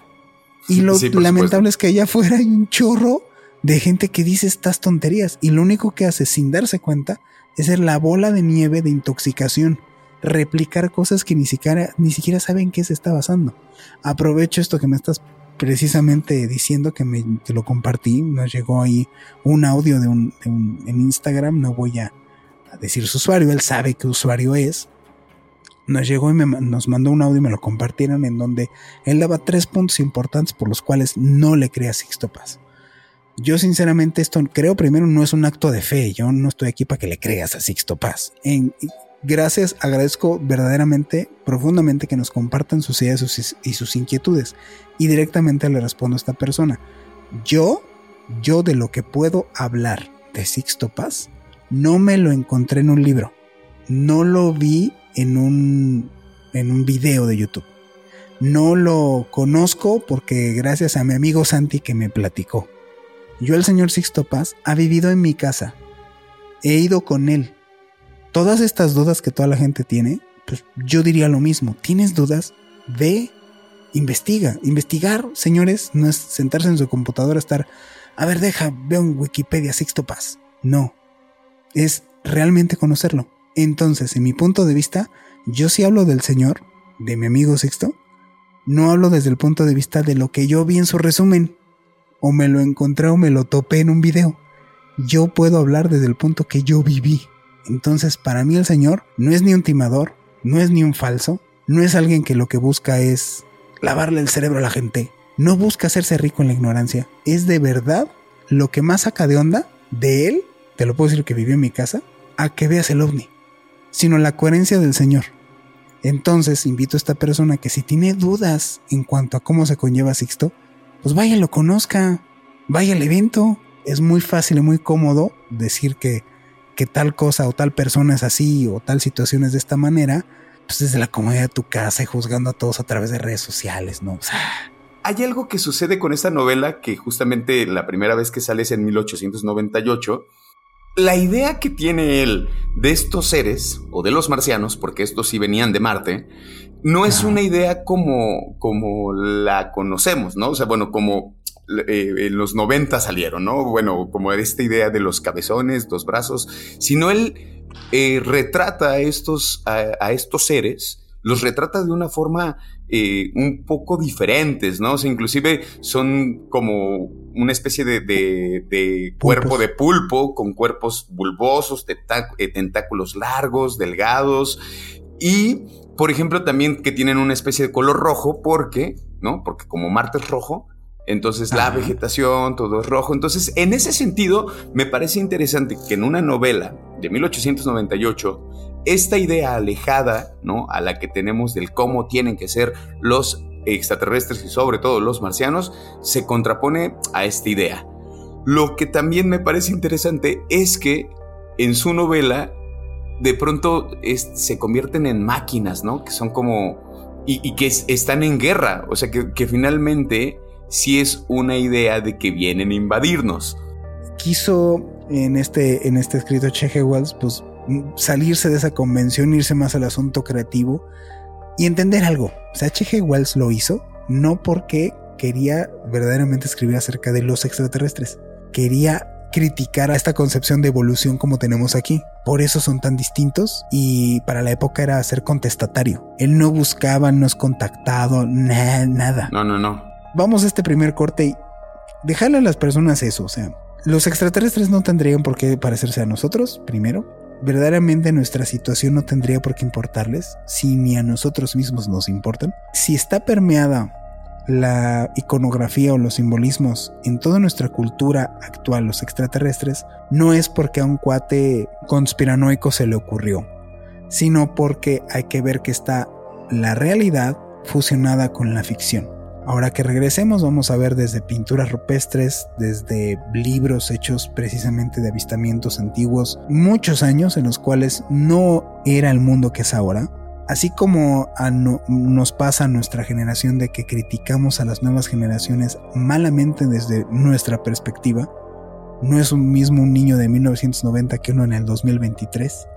Y lo lamentable es que allá afuera hay un chorro de gente que dice estas tonterías y lo único que hace sin darse cuenta es ser la bola de nieve de intoxicación replicar cosas que ni siquiera, ni siquiera saben qué se está basando. Aprovecho esto que me estás precisamente diciendo que me lo compartí, nos llegó ahí un audio de un, en Instagram, no voy a, decir su usuario, él sabe qué usuario es. Nos llegó y nos mandó un audio y me lo compartieron en donde él daba tres puntos importantes por los cuales no le crea Sixto. Yo sinceramente esto creo primero no es un acto de fe, yo no estoy aquí para que le creas a Sixto Paz. En, Gracias, agradezco verdaderamente, profundamente que nos compartan sus ideas y sus inquietudes. Y directamente le respondo a esta persona. Yo, yo de lo que puedo hablar de Sixto Paz, no me lo encontré en un libro. No lo vi en un, en un video de YouTube. No lo conozco porque gracias a mi amigo Santi que me platicó. Yo, el señor Sixto Paz, ha vivido en mi casa. He ido con él todas estas dudas que toda la gente tiene, pues yo diría lo mismo. ¿Tienes dudas? Ve investiga. Investigar, señores, no es sentarse en su computadora, estar, a ver, deja, veo en Wikipedia Sixto Paz. No, es realmente conocerlo. Entonces, en mi punto de vista, yo sí hablo del Señor, de mi amigo Sixto, no hablo desde el punto de vista de lo que yo vi en su resumen, o me lo encontré o me lo topé en un video. Yo puedo hablar desde el punto que yo viví. Entonces, para mí el Señor no es ni un timador, no es ni un falso, no es alguien que lo que busca es lavarle el cerebro a la gente, no busca hacerse rico en la ignorancia, es de verdad lo que más saca de onda de él, te lo puedo decir que vivió en mi casa, a que veas el ovni, sino la coherencia del Señor. Entonces invito a esta persona que si tiene dudas en cuanto a cómo se conlleva Sixto, pues vaya lo conozca, vaya al evento. Es muy fácil y muy cómodo decir que, que tal cosa o tal persona es así o tal situación es de esta manera, pues desde la comodidad de tu casa y juzgando a todos a través de redes sociales, ¿no? hay algo que sucede con esta novela que justamente la primera vez que sale es en 1898. La idea que tiene él de estos seres, o de los marcianos, porque estos sí venían de Marte, no es una idea como, como la conocemos, ¿no? O sea, bueno, como eh, en los 90 salieron, ¿no? Bueno, como esta idea de los cabezones, dos brazos, sino él eh, retrata a estos, a, estos seres, los retrata de una forma eh, un poco diferentes, ¿no? O sea, inclusive son como una especie de, cuerpo de pulpo con cuerpos bulbosos, tentáculos largos, delgados y, por ejemplo, también que tienen una especie de color rojo porque, ¿no? Porque como Marte es rojo, entonces la vegetación, todo es rojo. Entonces, en ese sentido, me parece interesante que en una novela de 1898, esta idea alejada, ¿no? A la que tenemos del cómo tienen que ser los extraterrestres y sobre todo los marcianos, se contrapone a esta idea. Lo que también me parece interesante es que en su novela de pronto se convierten en máquinas, ¿no? Que son como... Y, que están en guerra, o sea, que, finalmente si es una idea de que vienen a invadirnos. Quiso en este, en este escrito Cheche Wells, pues salirse de esa convención, irse más al asunto creativo y entender algo. O sea, Cheche Wells lo hizo no porque quería verdaderamente escribir acerca de los extraterrestres. Quería criticar a esta concepción de evolución como tenemos aquí. Por eso son tan distintos y para la época era ser contestatario. Él no buscaba, no es contactado, nada. No, no, no vamos a este primer corte y dejarle a las personas eso. O sea, los extraterrestres no tendrían por qué parecerse a nosotros, primero. Verdaderamente nuestra situación no tendría por qué importarles, si ni a nosotros mismos nos importan. Si está permeada la iconografía o los simbolismos en toda nuestra cultura actual, los extraterrestres, no es porque a un cuate conspiranoico se le ocurrió, sino porque hay que ver que está la realidad fusionada con la ficción. Ahora que regresemos vamos a ver desde pinturas rupestres, desde libros hechos precisamente de avistamientos antiguos, muchos años en los cuales no era el mundo que es ahora, así como nos pasa a nuestra generación de que criticamos a las nuevas generaciones malamente desde nuestra perspectiva, no es un mismo un niño de 1990 que uno en el 2023.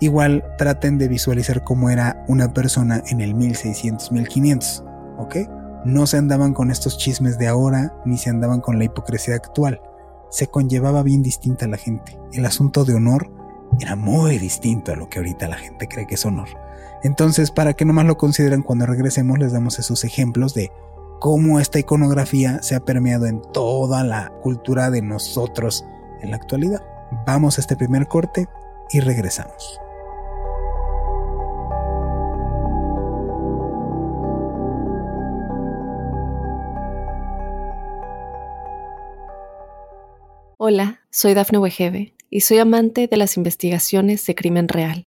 Igual traten de visualizar cómo era una persona en el 1600, 1500, ¿ok? No se andaban con estos chismes de ahora, ni se andaban con la hipocresía actual. Se conllevaba bien distinta la gente. El asunto de honor era muy distinto a lo que ahorita la gente cree que es honor. Entonces, para que nomás lo consideren cuando regresemos, les damos esos ejemplos de cómo esta iconografía se ha permeado en toda la cultura de nosotros en la actualidad. Vamos a este primer corte y regresamos. Hola, soy Dafne Wegebe y soy amante de las investigaciones de crimen real.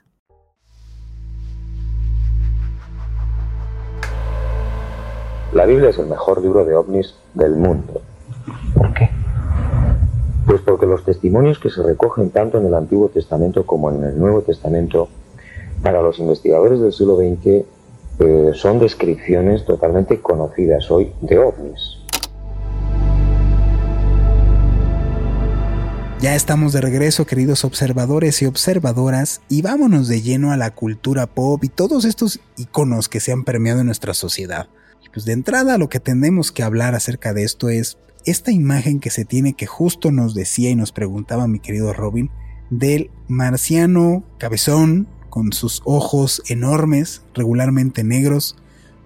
La Biblia es el mejor libro de ovnis del mundo. ¿Por qué? Pues porque los testimonios que se recogen tanto en el Antiguo Testamento como en el Nuevo Testamento, para los investigadores del siglo XX, eh, son descripciones totalmente conocidas hoy de ovnis. Ya estamos de regreso, queridos observadores y observadoras, y vámonos de lleno a la cultura pop y todos estos iconos que se han permeado en nuestra sociedad. Pues de entrada lo que tenemos que hablar acerca de esto es esta imagen que se tiene que justo nos decía y nos preguntaba mi querido Robin del marciano cabezón con sus ojos enormes, regularmente negros,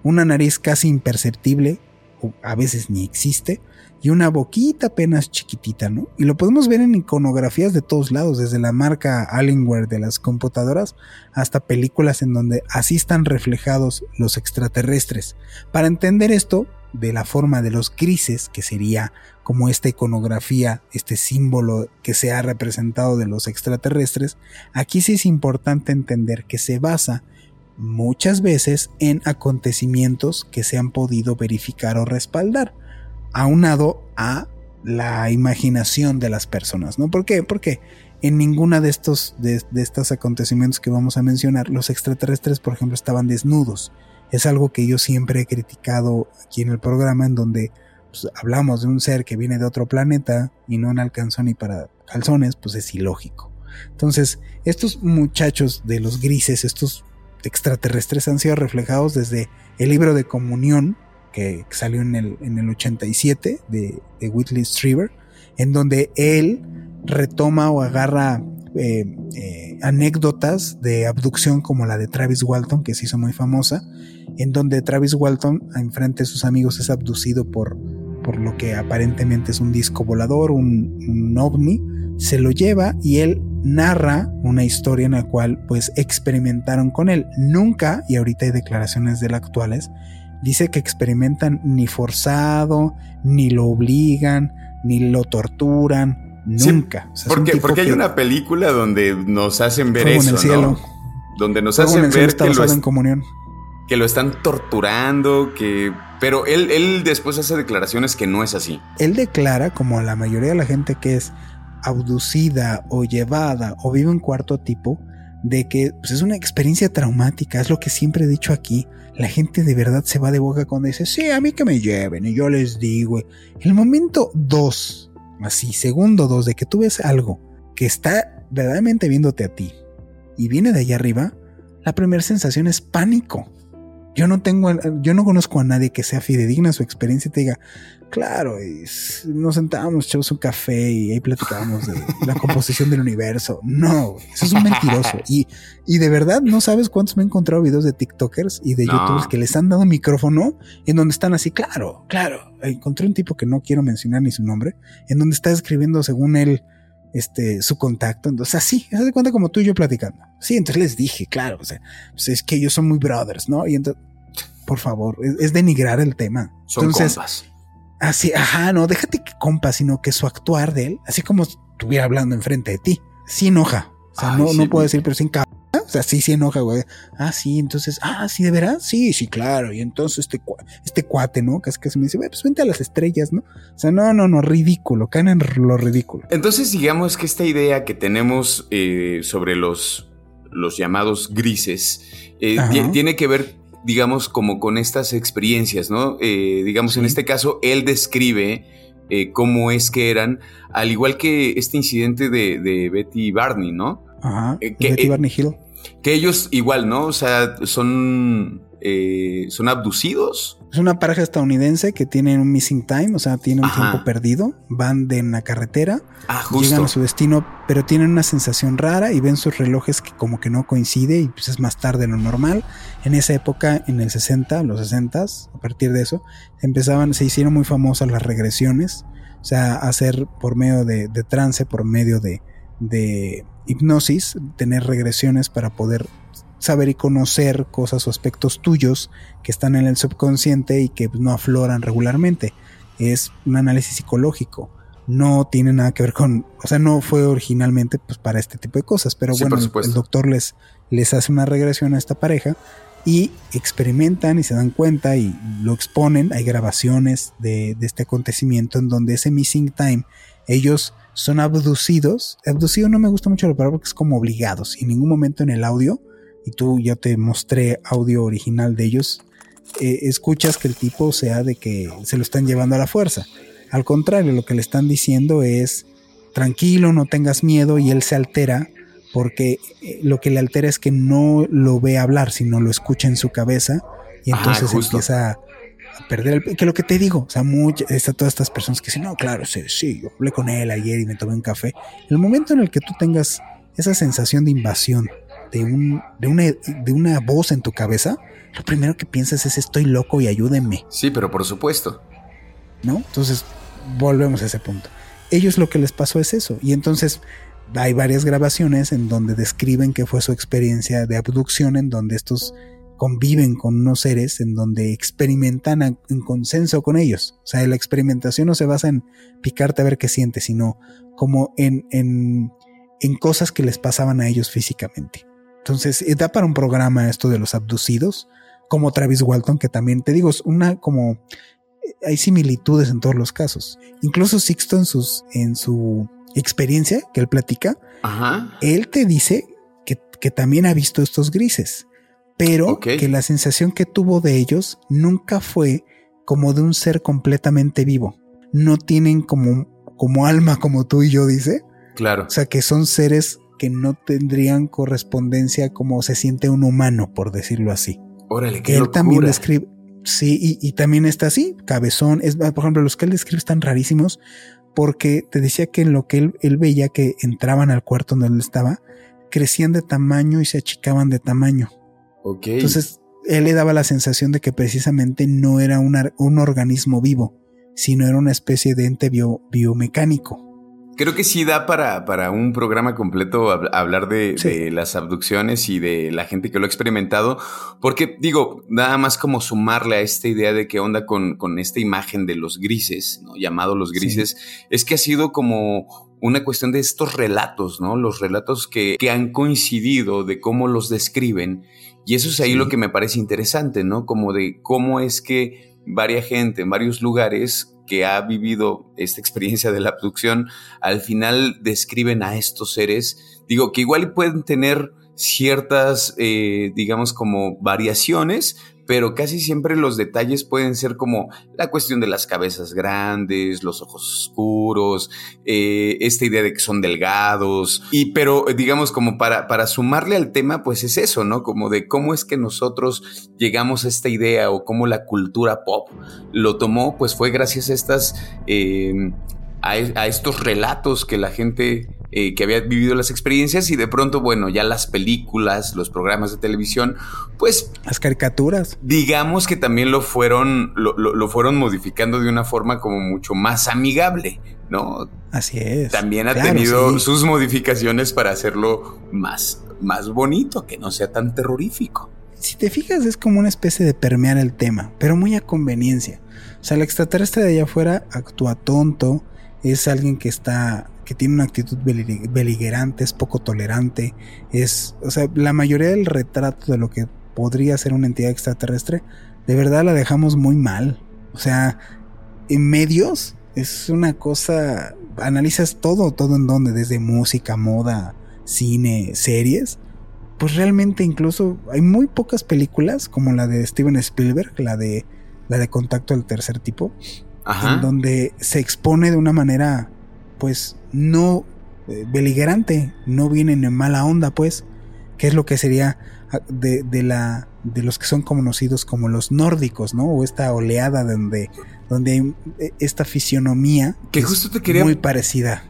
una nariz casi imperceptible, o a veces ni existe, y una boquita apenas chiquitita, ¿no? Y lo podemos ver en iconografías de todos lados, desde la marca Alienware de las computadoras hasta películas en donde así están reflejados los extraterrestres. Para entender esto, de la forma de los grises, que sería como esta iconografía, este símbolo que se ha representado de los extraterrestres, aquí sí es importante entender que se basa muchas veces en acontecimientos que se han podido verificar o respaldar aunado a la imaginación de las personas, ¿no? ¿Por qué? Porque en ninguna de estos, de, estos acontecimientos que vamos a mencionar, los extraterrestres, por ejemplo, estaban desnudos. Es algo que yo siempre he criticado aquí en el programa, en donde pues, hablamos de un ser que viene de otro planeta y no alcanzó ni para calzones, pues es ilógico. Entonces, estos muchachos de los grises, estos extraterrestres han sido reflejados desde el libro de comunión que salió en el, en el 87 de, Whitley Strieber, en donde él retoma o agarra eh, eh, anécdotas de abducción como la de Travis Walton, que se hizo muy famosa, en donde Travis Walton, enfrente de sus amigos, es abducido por, por lo que aparentemente es un disco volador, un, un ovni, se lo lleva y él narra una historia en la cual pues experimentaron con él. Nunca, y ahorita hay declaraciones de él actuales, dice que experimentan ni forzado, ni lo obligan, ni lo torturan, nunca. porque porque hay una película donde nos hacen ver eso, en el cielo. Donde nos hacen ver que lo, en comunión. que lo están torturando, que pero él, él después hace declaraciones que no es así. Él declara, como la mayoría de la gente que es abducida o llevada o vive en cuarto tipo, de que pues, es una experiencia traumática, es lo que siempre he dicho aquí la gente de verdad se va de boca cuando dice, sí, a mí que me lleven, y yo les digo. El momento dos, así, segundo dos, de que tú ves algo que está verdaderamente viéndote a ti y viene de allá arriba, la primera sensación es pánico. Yo no tengo, yo no conozco a nadie que sea fidedigna a su experiencia y te diga, claro, nos sentábamos, echamos un café y ahí platicábamos de la composición del universo. No, eso es un mentiroso. Y, y de verdad no sabes cuántos me he encontrado videos de TikTokers y de YouTubers que les han dado micrófono en donde están así, claro, claro. Encontré un tipo que no quiero mencionar ni su nombre, en donde está escribiendo según él este, su contacto. Entonces, así, se de cuenta como tú y yo platicando. Sí, entonces les dije, claro, o sea, pues es que ellos son muy brothers, ¿no? Y entonces, por favor, es, denigrar el tema. Son compas. Así, ajá, no, déjate que compas, sino que su actuar de él, así como estuviera hablando enfrente de ti, sí enoja. O sea, no, no puedo decir, pero sin cabrón. O sea, sí, sí enoja, güey. Ah, sí, entonces, ah, sí, de verdad, sí, sí, claro. Y entonces este, este cuate, ¿no? Casi que se me dice, güey, pues vente a las estrellas, ¿no? O sea, no, no, no, ridículo, caen en lo ridículo. Entonces, digamos que esta idea que tenemos eh, sobre los, los llamados grises eh, tiene que ver digamos, como con estas experiencias, ¿no? Eh, digamos, en este caso, él describe eh, cómo es que eran, al igual que este incidente de, Betty Barney, ¿no? Ajá. Eh, Betty Barney Hill. Que ellos igual, ¿no? O sea, son eh, son abducidos. Es una pareja estadounidense que tiene un missing time, o sea, tiene un tiempo perdido. Van de en la carretera, ah, llegan a su destino, pero tienen una sensación rara y ven sus relojes que como que no coincide y pues es más tarde de lo normal. En esa época, en el 60, los 60, a partir de eso, empezaban, se hicieron muy famosas las regresiones, o sea, hacer por medio de, trance, por medio de, de hipnosis, tener regresiones para poder saber y conocer cosas o aspectos tuyos que están en el subconsciente y que no afloran regularmente. Es un análisis psicológico. No tiene nada que ver con, o sea, no fue originalmente pues para este tipo de cosas, pero bueno, el, doctor les, les hace una regresión a esta pareja y experimentan y se dan cuenta y lo exponen. Hay grabaciones de, de este acontecimiento en donde ese missing time ellos son abducidos. Abducido no me gusta mucho la palabra porque es como obligados. Y en ningún momento en el audio, y tú ya te mostré audio original de ellos, eh, escuchas que el tipo sea de que se lo están llevando a la fuerza. Al contrario, lo que le están diciendo es tranquilo, no tengas miedo y él se altera porque eh, lo que le altera es que no lo ve hablar, sino lo escucha en su cabeza y entonces empieza a perder el... Que lo que te digo, o sea, está todas estas personas que dicen, no, claro, sí, sí, yo hablé con él ayer y me tomé un café. El momento en el que tú tengas esa sensación de invasión, de, un, de, una, de una voz en tu cabeza, lo primero que piensas es estoy loco y ayúdenme. Sí, pero por supuesto. ¿No? Entonces, volvemos a ese punto. Ellos lo que les pasó es eso. Y entonces hay varias grabaciones en donde describen que fue su experiencia de abducción, en donde estos conviven con unos seres, en donde experimentan en consenso con ellos. O sea, la experimentación no se basa en picarte a ver qué sientes, sino como en, en, en cosas que les pasaban a ellos físicamente. Entonces, eh, da para un programa esto de los abducidos, como Travis Walton, que también te digo, es una como eh, hay similitudes en todos los casos. Incluso Sixto en sus en su experiencia que él platica, él te dice que, también ha visto estos grises, pero que la sensación que tuvo de ellos nunca fue como de un ser completamente vivo. No tienen como, como alma como tú y yo, dice. Claro. O sea, que son seres que no tendrían correspondencia como se siente un humano, por decirlo así. Órale, qué Él también describe, sí, y, y, también está así, cabezón. Es, por ejemplo, los que él describe están rarísimos porque te decía que en lo que él, veía que entraban al cuarto donde él estaba, crecían de tamaño y se achicaban de tamaño. Ok. Entonces, él le daba la sensación de que precisamente no era un organismo vivo, sino era una especie de ente biomecánico. Creo que sí da para, para un programa completo hablar de, las abducciones y de la gente que lo ha experimentado, porque digo, nada más como sumarle a esta idea de qué onda con, con esta imagen de los grises, ¿no? llamado los grises, es que ha sido como una cuestión de estos relatos, ¿no? Los relatos que, que han coincidido de cómo los describen. Y eso es ahí lo que me parece interesante, ¿no? Como de cómo es que varia gente en varios lugares que ha vivido esta experiencia de la abducción, al final describen a estos seres, digo, que igual pueden tener ciertas, eh, digamos, como variaciones, pero casi siempre los detalles pueden ser como la cuestión de las cabezas grandes, los ojos oscuros, eh, esta idea de que son delgados, y pero digamos como para, para sumarle al tema, pues es eso, ¿no? Como de cómo es que nosotros llegamos a esta idea o cómo la cultura pop lo tomó, pues fue gracias a estas... Eh, a, estos relatos que la gente eh, que había vivido las experiencias y de pronto, bueno, ya las películas, los programas de televisión, pues... Las caricaturas. Digamos que también lo fueron, lo, fueron modificando de una forma como mucho más amigable, ¿no? Así es. También ha tenido sus modificaciones para hacerlo más, más bonito, que no sea tan terrorífico. Si te fijas, es como una especie de permear el tema, pero muy a conveniencia. O sea, el extraterrestre de allá afuera actúa tonto, es alguien que está que tiene una actitud beligerante, es poco tolerante, es, o sea, la mayoría del retrato de lo que podría ser una entidad extraterrestre, de verdad la dejamos muy mal. O sea, en medios es una cosa, analizas todo, todo en donde, desde música, moda, cine, series, pues realmente incluso hay muy pocas películas como la de Steven Spielberg, la de la de Contacto del Tercer Tipo, en donde se expone de una manera, pues, no eh, beligerante, no vienen en mala onda, pues, que es lo que sería ah, de, de, la de los que son conocidos como los nórdicos, ¿no? O esta oleada donde, donde hay eh, esta fisionomía que justo te quería muy parecida.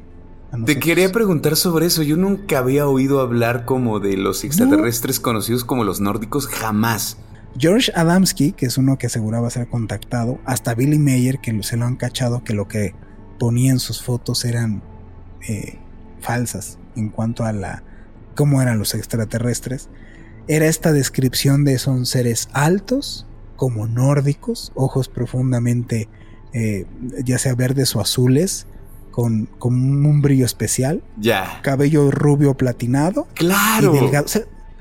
te quería preguntar sobre eso. Yo nunca había oído hablar como de los extraterrestres conocidos como los nórdicos, jamás. George Adamski, que es uno que aseguraba ser contactado, hasta Billy Mayer, que se lo han cachado que lo que ponía en sus fotos eran eh, falsas en cuanto a la cómo eran los extraterrestres, era esta descripción de son seres altos, como nórdicos, ojos profundamente, eh, ya sea verdes o azules, con, con, un brillo especial, ya, cabello rubio platinado, claro, y delgado.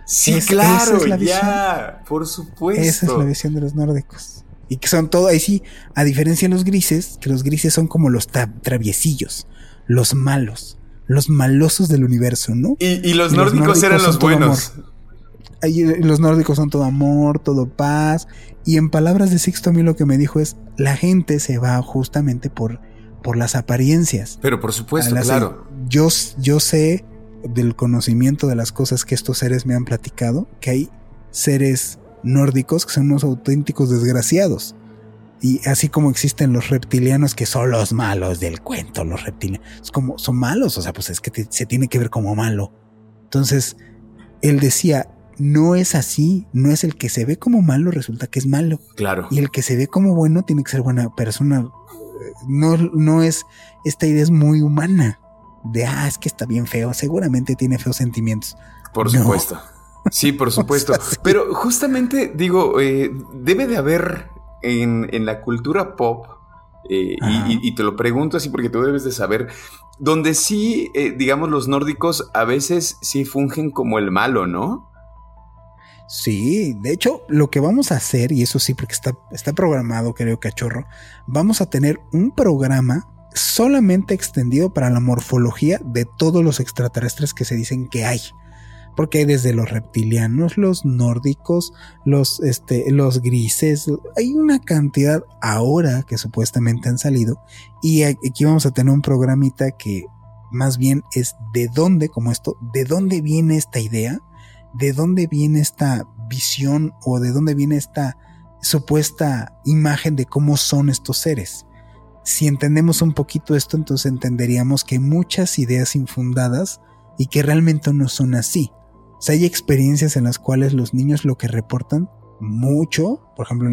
Sí, claro, ya, por supuesto. Esa es la visión de los nórdicos. Y que son todo, ahí sí, a diferencia de los grises, que los grises son como los traviesillos. los malos, los malosos del universo, ¿no? Y, los, nórdicos eran los buenos. Eh, los nórdicos son todo amor, todo paz. Y en palabras de Sixto, a mí lo que me dijo es: la gente se va justamente por, por las apariencias. Pero por supuesto, claro. Yo, yo sé del conocimiento de las cosas que estos seres me han platicado, que hay seres nórdicos que son unos auténticos desgraciados. Y así como existen los reptilianos que son los malos del cuento, los reptilianos, es como son malos, o sea, pues es que se tiene que ver como malo. Entonces, él decía, no es así, no es el que se ve como malo, resulta que es malo. Claro. Y el que se ve como bueno tiene que ser buena persona. No, no es, esta idea es muy humana. De, ah, es que está bien feo, seguramente tiene feos sentimientos. Por supuesto. Sí, por supuesto. Pero justamente digo, eh, debe de haber en, la cultura pop, eh, y, te lo pregunto así porque tú debes de saber, donde sí, eh, digamos, los nórdicos a veces sí fungen como el malo, ¿no? Sí, de hecho, lo que vamos a hacer, y eso sí, porque está, está programado, creo, cachorro, vamos a tener un programa solamente extendido para la morfología de todos los extraterrestres que se dicen que hay porque hay desde los reptilianos, los nórdicos, los, este, los grises, hay una cantidad ahora que supuestamente han salido y aquí vamos a tener un programita que más bien es de dónde, como esto, de dónde viene esta idea, de dónde viene esta visión o de dónde viene esta supuesta imagen de cómo son estos seres. Si entendemos un poquito esto, entonces entenderíamos que hay muchas ideas infundadas y que realmente no son así hay experiencias en las cuales los niños lo que reportan mucho, por ejemplo,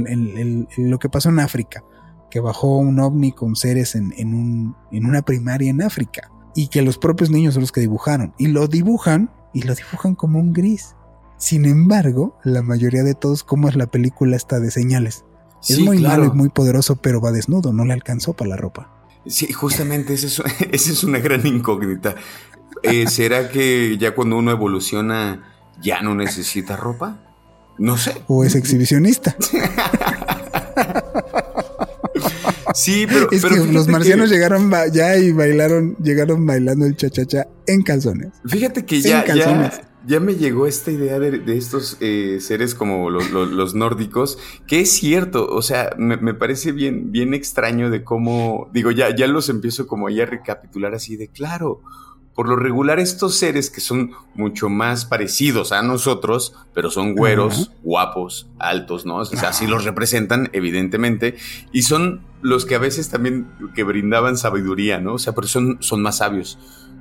lo que pasó en África, que bajó un ovni con seres en, en una primaria en África, y que los propios niños son los que dibujaron, y lo dibujan, y lo dibujan como un gris. Sin embargo, la mayoría de todos, como es la película esta de señales, es muy malo y muy poderoso, pero va desnudo, no le alcanzó para la ropa. Sí, justamente esa es una gran incógnita. Eh, ¿Será que ya cuando uno evoluciona ya no necesita ropa? No sé. O es exhibicionista. sí, pero, es que los marcianos llegaron ya y bailaron, llegaron bailando el cha-cha-cha en calzones. Fíjate que ya, ya, ya, me llegó esta idea de, estos eh, seres como los, nórdicos, que es cierto, o sea, me, me, parece bien, bien extraño de cómo, digo, ya, ya los empiezo como ahí a recapitular así de claro por lo regular estos seres que son mucho más parecidos a nosotros, pero son güeros, guapos, altos, ¿no? O sea, así los representan, evidentemente, y son los que a veces también que brindaban sabiduría, ¿no? O sea, pero son, son más sabios.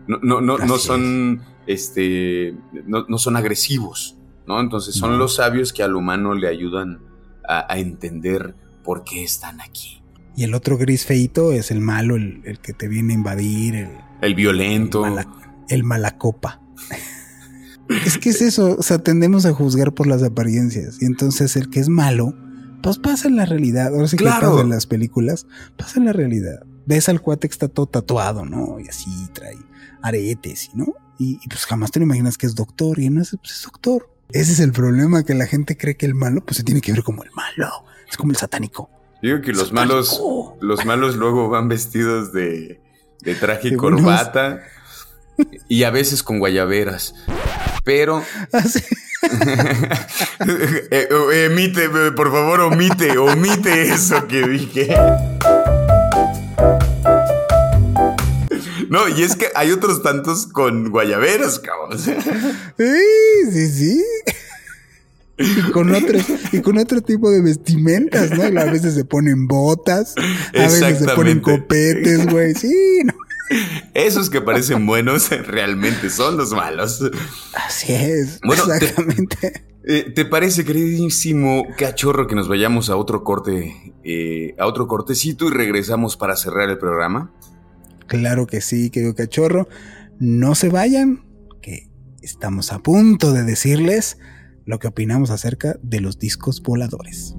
No, no, no, no son, este, no, son agresivos, ¿no? Entonces son los sabios que al humano le ayudan a, entender por qué están aquí. Y el otro gris feito es el malo, el, el que te viene a invadir, el el violento. El, malacopa. es que es eso, o sea, tendemos a juzgar por las apariencias. Y entonces el que es malo, pues pasa en la realidad. Ahora sí que pasa en las películas, pasa en la realidad. Ves al cuate que está todo tatuado, ¿no? Y así trae aretes, ¿no? Y, pues jamás te lo imaginas que es doctor y no es, pues es doctor. Ese es el problema, que la gente cree que el malo, pues se tiene que ver como el malo. Es como el satánico. Digo que los malos, los malos luego van vestidos de, de traje y corbata y a veces con guayaberas. Pero... Ah, eh, emite, por favor, omite, omite eso que dije. No, y es que hay otros tantos con guayaberas, cabrón. Sí, sí, sí. Y con, otro, y con otro tipo de vestimentas, ¿no? A veces se ponen botas, a veces se ponen copetes, güey. Sí, no. Esos que parecen buenos realmente son los malos. Así es. Bueno, exactamente. Eh, ¿Te, parece, queridísimo cachorro, que nos vayamos a otro corte, eh, a otro cortecito y regresamos para cerrar el programa? Claro que sí, querido cachorro. No se vayan, que estamos a punto de decirles lo que opinamos acerca de los discos voladores.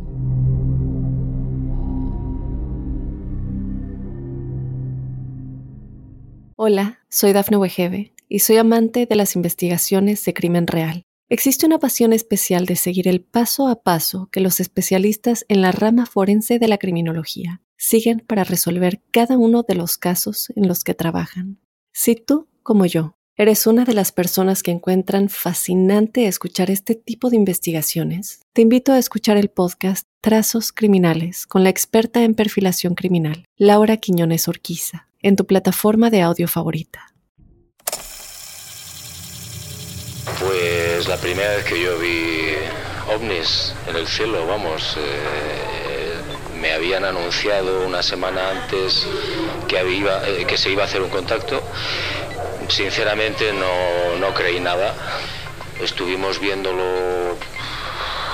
Hola, soy Dafne Wegebe y soy amante de las investigaciones de crimen real. Existe una pasión especial de seguir el paso a paso que los especialistas en la rama forense de la criminología siguen para resolver cada uno de los casos en los que trabajan. Si tú, como yo, eres una de las personas que encuentran fascinante escuchar este tipo de investigaciones, te invito a escuchar el podcast Trazos Criminales con la experta en perfilación criminal, Laura Quiñones Orquiza, en tu plataforma de audio favorita. Pues la primera vez que yo vi ovnis en el cielo, vamos, eh, me habían anunciado una semana antes eh, que se iba a hacer un contacto. Sinceramente no, no creí nada. Estuvimos viéndolo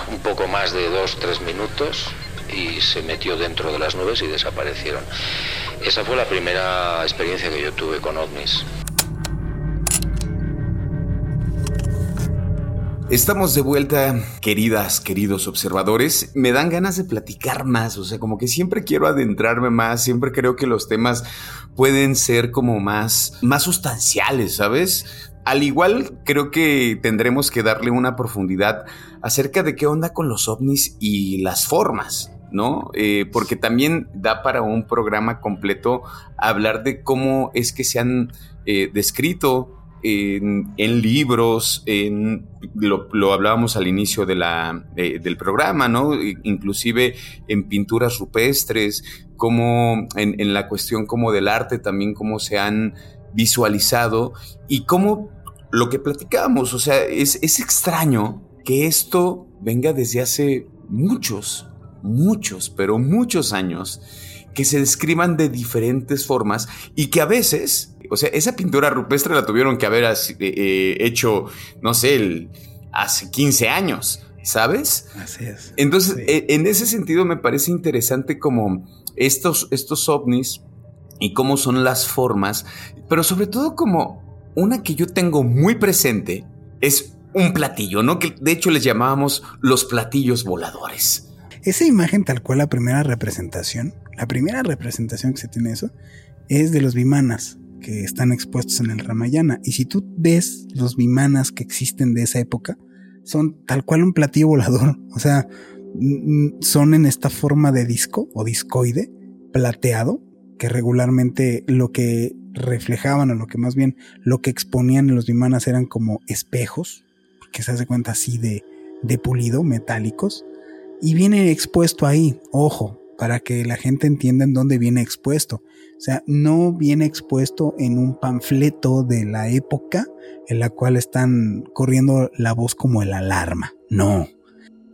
un poco más de dos, tres minutos y se metió dentro de las nubes y desaparecieron. Esa fue la primera experiencia que yo tuve con ovnis. Estamos de vuelta, queridas, queridos observadores. Me dan ganas de platicar más, o sea, como que siempre quiero adentrarme más, siempre creo que los temas pueden ser como más, más sustanciales, ¿sabes? Al igual, creo que tendremos que darle una profundidad acerca de qué onda con los ovnis y las formas, ¿no? Eh, porque también da para un programa completo hablar de cómo es que se han eh, descrito en, libros, en, lo, hablábamos al inicio del programa, ¿no? Inclusive en pinturas rupestres, como en, la cuestión como del arte también, cómo se han visualizado y cómo lo que platicábamos, o sea, es extraño que esto venga desde hace muchos, muchos, pero muchos años, que se describan de diferentes formas y que a veces o sea, esa pintura rupestre la tuvieron que haber eh, eh, hecho, no sé, hace 15 años, ¿sabes? Así es. Entonces, e, en ese sentido me parece interesante como estos, estos ovnis y cómo son las formas, pero sobre todo como una que yo tengo muy presente es un platillo, ¿no? Que de hecho les llamábamos los platillos voladores. Esa imagen tal cual la primera representación, la primera representación que se tiene eso, es de los bimanas que están expuestos en el Ramayana. Y si tú ves los vimanas que existen de esa época, son tal cual un platillo volador. O sea, son en esta forma de disco o discoide, plateado, que regularmente lo que reflejaban o lo que más bien lo que exponían en los vimanas eran como espejos, que se hace cuenta así de, de pulido, metálicos, y viene expuesto ahí, ojo, para que la gente entienda en dónde viene expuesto. O sea, no viene expuesto en un panfleto de la época en la cual están corriendo la voz como el alarma. No.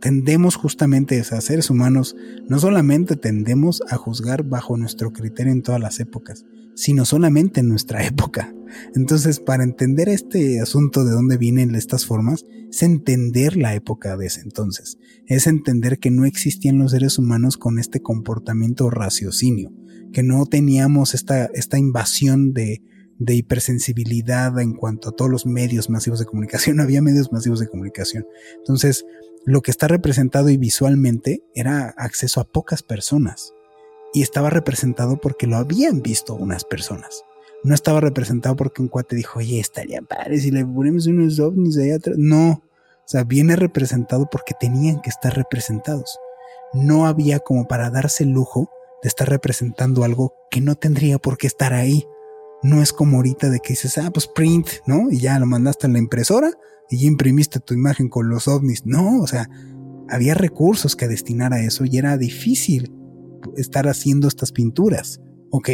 Tendemos justamente a seres humanos, no solamente tendemos a juzgar bajo nuestro criterio en todas las épocas, sino solamente en nuestra época. Entonces, para entender este asunto de dónde vienen estas formas, es entender la época de ese entonces, es entender que no existían los seres humanos con este comportamiento raciocinio, que no teníamos esta, esta invasión de, de hipersensibilidad en cuanto a todos los medios masivos de comunicación, no había medios masivos de comunicación. Entonces, lo que está representado y visualmente era acceso a pocas personas y estaba representado porque lo habían visto unas personas. No estaba representado porque un cuate dijo, oye, estaría padre si le ponemos unos ovnis ahí atrás. No, o sea, viene representado porque tenían que estar representados. No había como para darse el lujo estar representando algo que no tendría por qué estar ahí. No es como ahorita de que dices, ah, pues print, ¿no? Y ya lo mandaste a la impresora y ya imprimiste tu imagen con los ovnis. No, o sea, había recursos que destinar a eso y era difícil estar haciendo estas pinturas, ¿ok?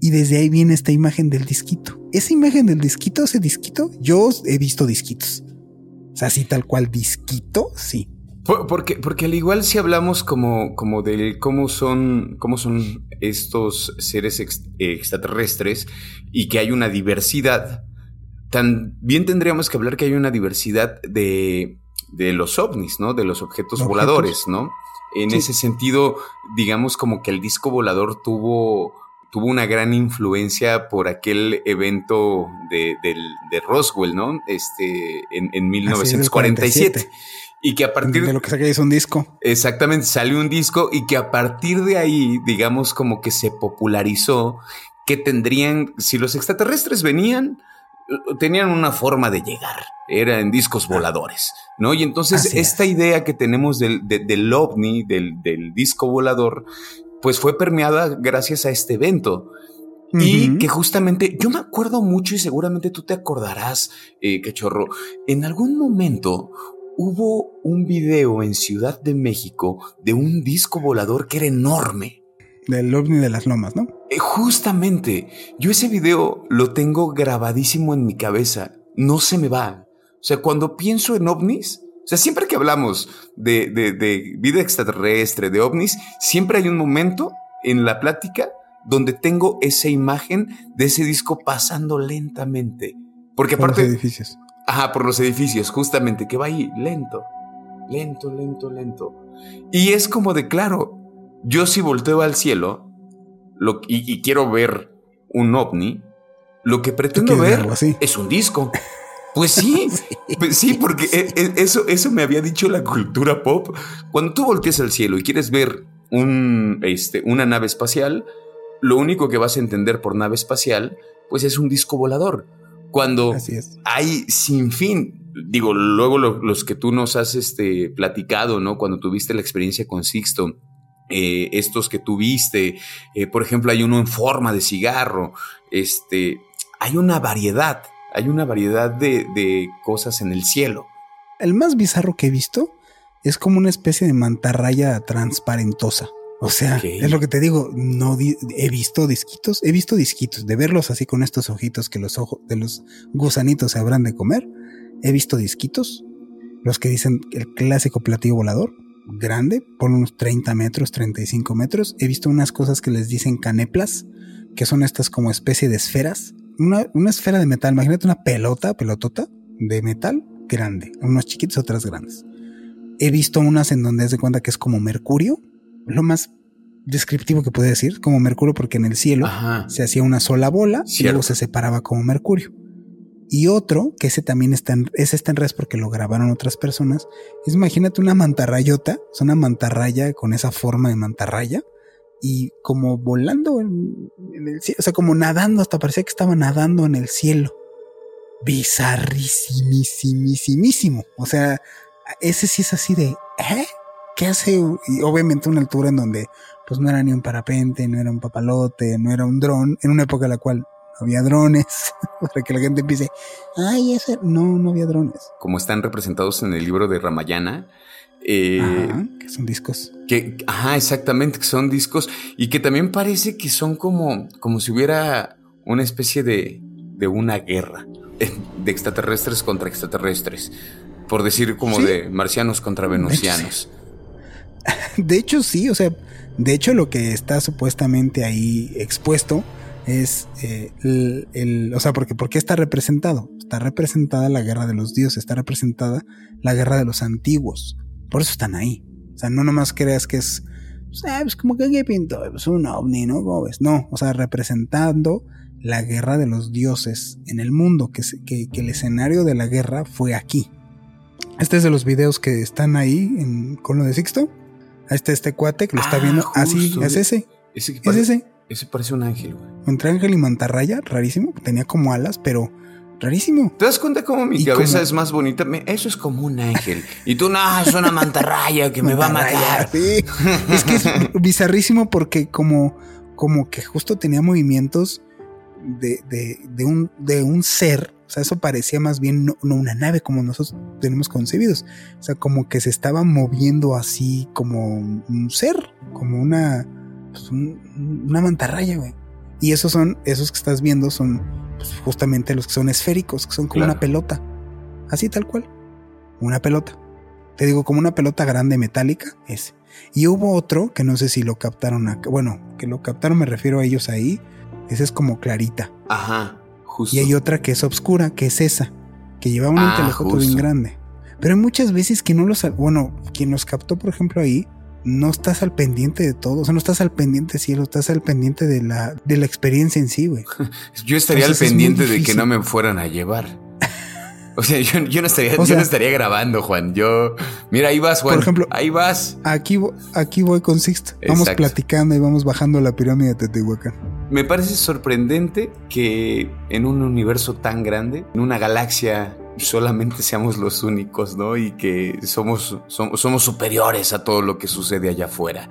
Y desde ahí viene esta imagen del disquito. Esa imagen del disquito, ese disquito, yo he visto disquitos. O sea, así tal cual disquito, sí. Porque, porque al igual si hablamos como, como de cómo son, cómo son estos seres extraterrestres y que hay una diversidad, también tendríamos que hablar que hay una diversidad de, de los ovnis, ¿no? De los objetos, voladores, ¿no? En ese sentido, digamos como que el disco volador tuvo, tuvo una gran influencia por aquel evento de, Roswell, ¿no? Este, en, 1947. Y que a partir de lo que saqué es un disco. Exactamente, salió un disco y que a partir de ahí, digamos, como que se popularizó que tendrían, si los extraterrestres venían, tenían una forma de llegar, era en discos voladores, ¿no? Y entonces esta idea que tenemos del, del ovni, del, disco volador, pues fue permeada gracias a este evento. Y que justamente yo me acuerdo mucho y seguramente tú te acordarás, eh, cachorro, en algún momento hubo un video en Ciudad de México de un disco volador que era enorme. Del ovni de las lomas, ¿no? Eh, justamente, yo ese video lo tengo grabadísimo en mi cabeza, no se me va. O sea, cuando pienso en ovnis, o sea, siempre que hablamos de, de vida extraterrestre, de ovnis, siempre hay un momento en la plática donde tengo esa imagen de ese disco pasando lentamente. Porque aparte... Por los edificios. Ajá, por los edificios, justamente, que va ahí lento, lento, lento, lento. Y es como de, claro, yo si volteo al cielo lo, y, quiero ver un ovni, lo que pretendo ver es un disco. Pues sí, pues sí, porque e, e, eso, eso me había dicho la cultura pop. Cuando tú volteas al cielo y quieres ver un, este, una nave espacial, lo único que vas a entender por nave espacial, pues es un disco volador. Cuando hay sin fin, digo, luego los que tú nos has este, platicado, ¿no? Cuando tuviste la experiencia con Sixto, eh, estos que tuviste, eh, por ejemplo, hay uno en forma de cigarro, este, hay una variedad, hay una variedad de, de cosas en el cielo. El más bizarro que he visto es como una especie de mantarraya transparentosa. O sea, es lo que te digo, no he visto disquitos, he visto disquitos, de verlos así con estos ojitos que los ojos de los gusanitos se habrán de comer. He visto disquitos, los que dicen el clásico platillo volador, grande, por unos 30 metros, 35 metros. He visto unas cosas que les dicen caneplas, que son estas como especie de esferas. Una, una esfera de metal, imagínate una pelota, pelotota de metal grande, unos chiquitos, otras grandes. He visto unas en donde es de cuenta que es como mercurio, lo más descriptivo que puede decir, como Mercurio, porque en el cielo se hacía una sola bola y luego se separaba como Mercurio. Y otro, que ese también está en, ese está en res porque lo grabaron otras personas, es imagínate una mantarrayota, es una mantarraya con esa forma de mantarraya y como volando en, el cielo, o sea, como nadando, hasta parecía que estaba nadando en el cielo. Bizarrísimísimísimo. O sea, ese sí es así de, ¿eh? ¿Qué hace? Y obviamente una altura en donde pues no era ni un parapente, no era un papalote, no era un dron, en una época en la cual no había drones, para que la gente empiece, ay, ese, no, no había drones. Como están representados en el libro de Ramayana, eh, que son discos. Que, ajá, exactamente, que son discos y que también parece que son como, como si hubiera una especie de, de una guerra eh, de extraterrestres contra extraterrestres, por decir como de marcianos contra venusianos. de hecho, sí, o sea, de hecho lo que está supuestamente ahí expuesto es eh, el, o sea, porque ¿por qué está representado? Está representada la guerra de los dioses, está representada la guerra de los antiguos. Por eso están ahí. O sea, no nomás creas que es, pues, como que aquí pinto, es un ovni, ¿no? No, o sea, representando la guerra de los dioses en el mundo, que, que, que el escenario de la guerra fue aquí. Este es de los videos que están ahí en, con lo de Sixto. Este este cuate que lo está ah, viendo. Así, es ese. ese es ese. Ese parece un ángel, güey. Entre ángel y mantarraya, rarísimo. Tenía como alas, pero rarísimo. ¿Te das cuenta cómo mi cabeza es más bonita? eso es como un ángel. Y tú, no, es una mantarraya que me va a matar. Sí. es que es bizarrísimo porque como, como que justo tenía movimientos de, de, de, un, de un ser sea, eso parecía más bien no, una nave como nosotros tenemos concebidos. O sea, como que se estaba moviendo así como un ser, como una, pues una mantarraya, güey. Y esos son, esos que estás viendo son pues, justamente los que son esféricos, que son como una pelota. Así tal cual. Una pelota. Te digo, como una pelota grande metálica, ese. Y hubo otro que no sé si lo captaron acá. Bueno, que lo captaron, me refiero a ellos ahí. Ese es como clarita. Ajá. Y hay otra que es oscura, que es esa, que lleva un ah, bien grande. Pero hay muchas veces que no los, bueno, quien los captó, por ejemplo, ahí, no estás al pendiente de todo, o sea, no estás al pendiente cielo, estás al pendiente de la, de la experiencia en sí, güey. Yo estaría al pendiente de que no me fueran a llevar. O sea, yo, no estaría, yo no estaría grabando, Juan. Yo, mira, ahí vas, Juan. Por ejemplo, ahí vas. Aquí, aquí voy con Sixto. Vamos platicando y vamos bajando la pirámide de Teotihuacán. Me parece sorprendente que en un universo tan grande, en una galaxia solamente seamos los únicos, ¿no? Y que somos, somos, superiores a todo lo que sucede allá afuera.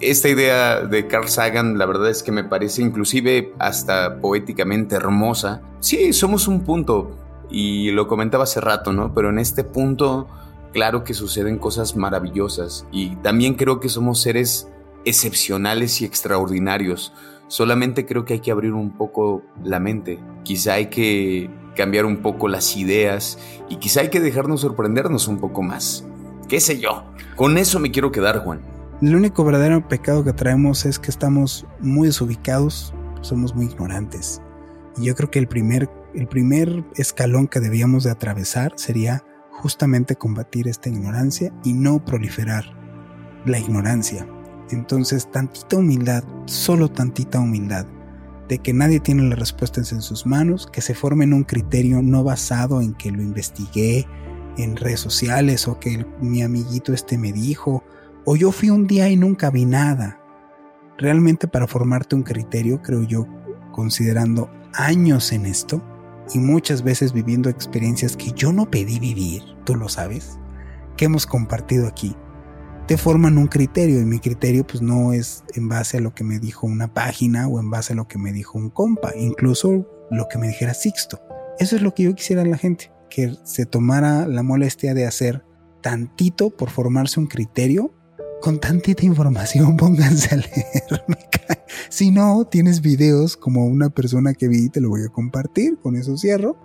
Esta idea de Carl Sagan, la verdad es que me parece inclusive hasta poéticamente hermosa. Sí, somos un punto, y lo comentaba hace rato, ¿no? Pero en este punto, claro que suceden cosas maravillosas y también creo que somos seres excepcionales y extraordinarios. Solamente creo que hay que abrir un poco la mente. Quizá hay que cambiar un poco las ideas y quizá hay que dejarnos sorprendernos un poco más. ¿Qué sé yo? Con eso me quiero quedar, Juan. El único verdadero pecado que traemos es que estamos muy desubicados, somos muy ignorantes. Y yo creo que el primer, el primer escalón que debíamos de atravesar sería justamente combatir esta ignorancia y no proliferar la ignorancia. Entonces, tantita humildad, solo tantita humildad, de que nadie tiene las respuestas en sus manos, que se formen un criterio no basado en que lo investigué en redes sociales o que mi amiguito este me dijo, o yo fui un día y nunca vi nada. Realmente para formarte un criterio, creo yo, considerando años en esto y muchas veces viviendo experiencias que yo no pedí vivir, tú lo sabes, que hemos compartido aquí te forman un criterio y mi criterio pues no es en base a lo que me dijo una página o en base a lo que me dijo un compa, incluso lo que me dijera Sixto. Eso es lo que yo quisiera a la gente, que se tomara la molestia de hacer tantito por formarse un criterio. Con tantita información pónganse a leer. si no, tienes videos como una persona que vi, te lo voy a compartir, con eso cierro,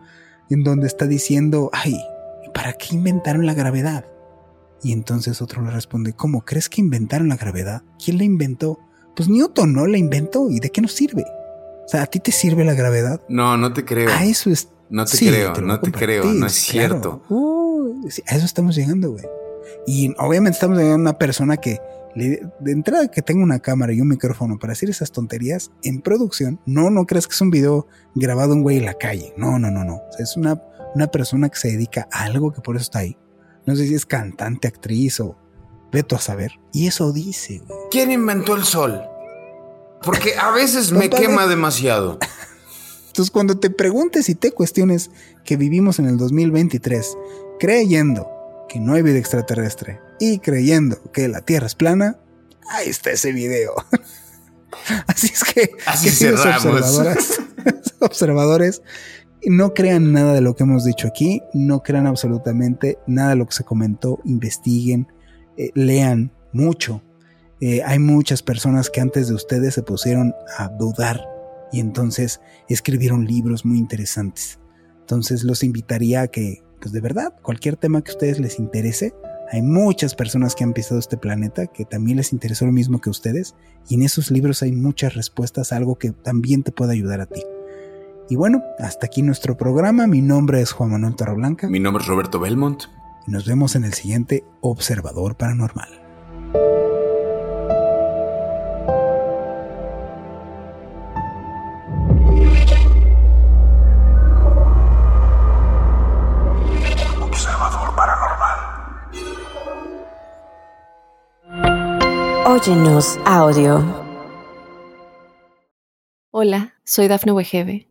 en donde está diciendo, ay, ¿para qué inventaron la gravedad? Y entonces otro le responde, ¿cómo crees que inventaron la gravedad? ¿Quién la inventó? Pues Newton no la inventó. ¿Y de qué nos sirve? O sea, ¿a ti te sirve la gravedad? No, no te creo. A eso es. No te creo, no te creo, no es cierto. a eso estamos llegando, güey. Y obviamente estamos llegando a una persona que, de entrada que tenga una cámara y un micrófono para decir esas tonterías en producción, no, no creas que es un video grabado un güey en la calle. No, no, no, no. O sea, es una, una persona que se dedica a algo que por eso está ahí. No sé si es cantante, actriz o veto a saber. Y eso dice, ¿Quién inventó el sol? Porque a veces me quema demasiado. Entonces, cuando te preguntes y te cuestiones que vivimos en el 2023 creyendo que no hay vida extraterrestre y creyendo que la Tierra es plana, ahí está ese video. Así es que, Así observadores, observadores, no crean nada de lo que hemos dicho aquí, no crean absolutamente nada de lo que se comentó, investiguen, eh, lean mucho. Eh, hay muchas personas que antes de ustedes se pusieron a dudar y entonces escribieron libros muy interesantes. Entonces los invitaría a que, pues de verdad, cualquier tema que a ustedes les interese, hay muchas personas que han pisado este planeta que también les interesó lo mismo que ustedes y en esos libros hay muchas respuestas a algo que también te puede ayudar a ti. Y bueno, hasta aquí nuestro programa. Mi nombre es Juan Manuel Torreblanca. Mi nombre es Roberto Belmont. Y nos vemos en el siguiente Observador Paranormal. Observador Paranormal. Óyenos audio. Hola, soy Dafne Wegebe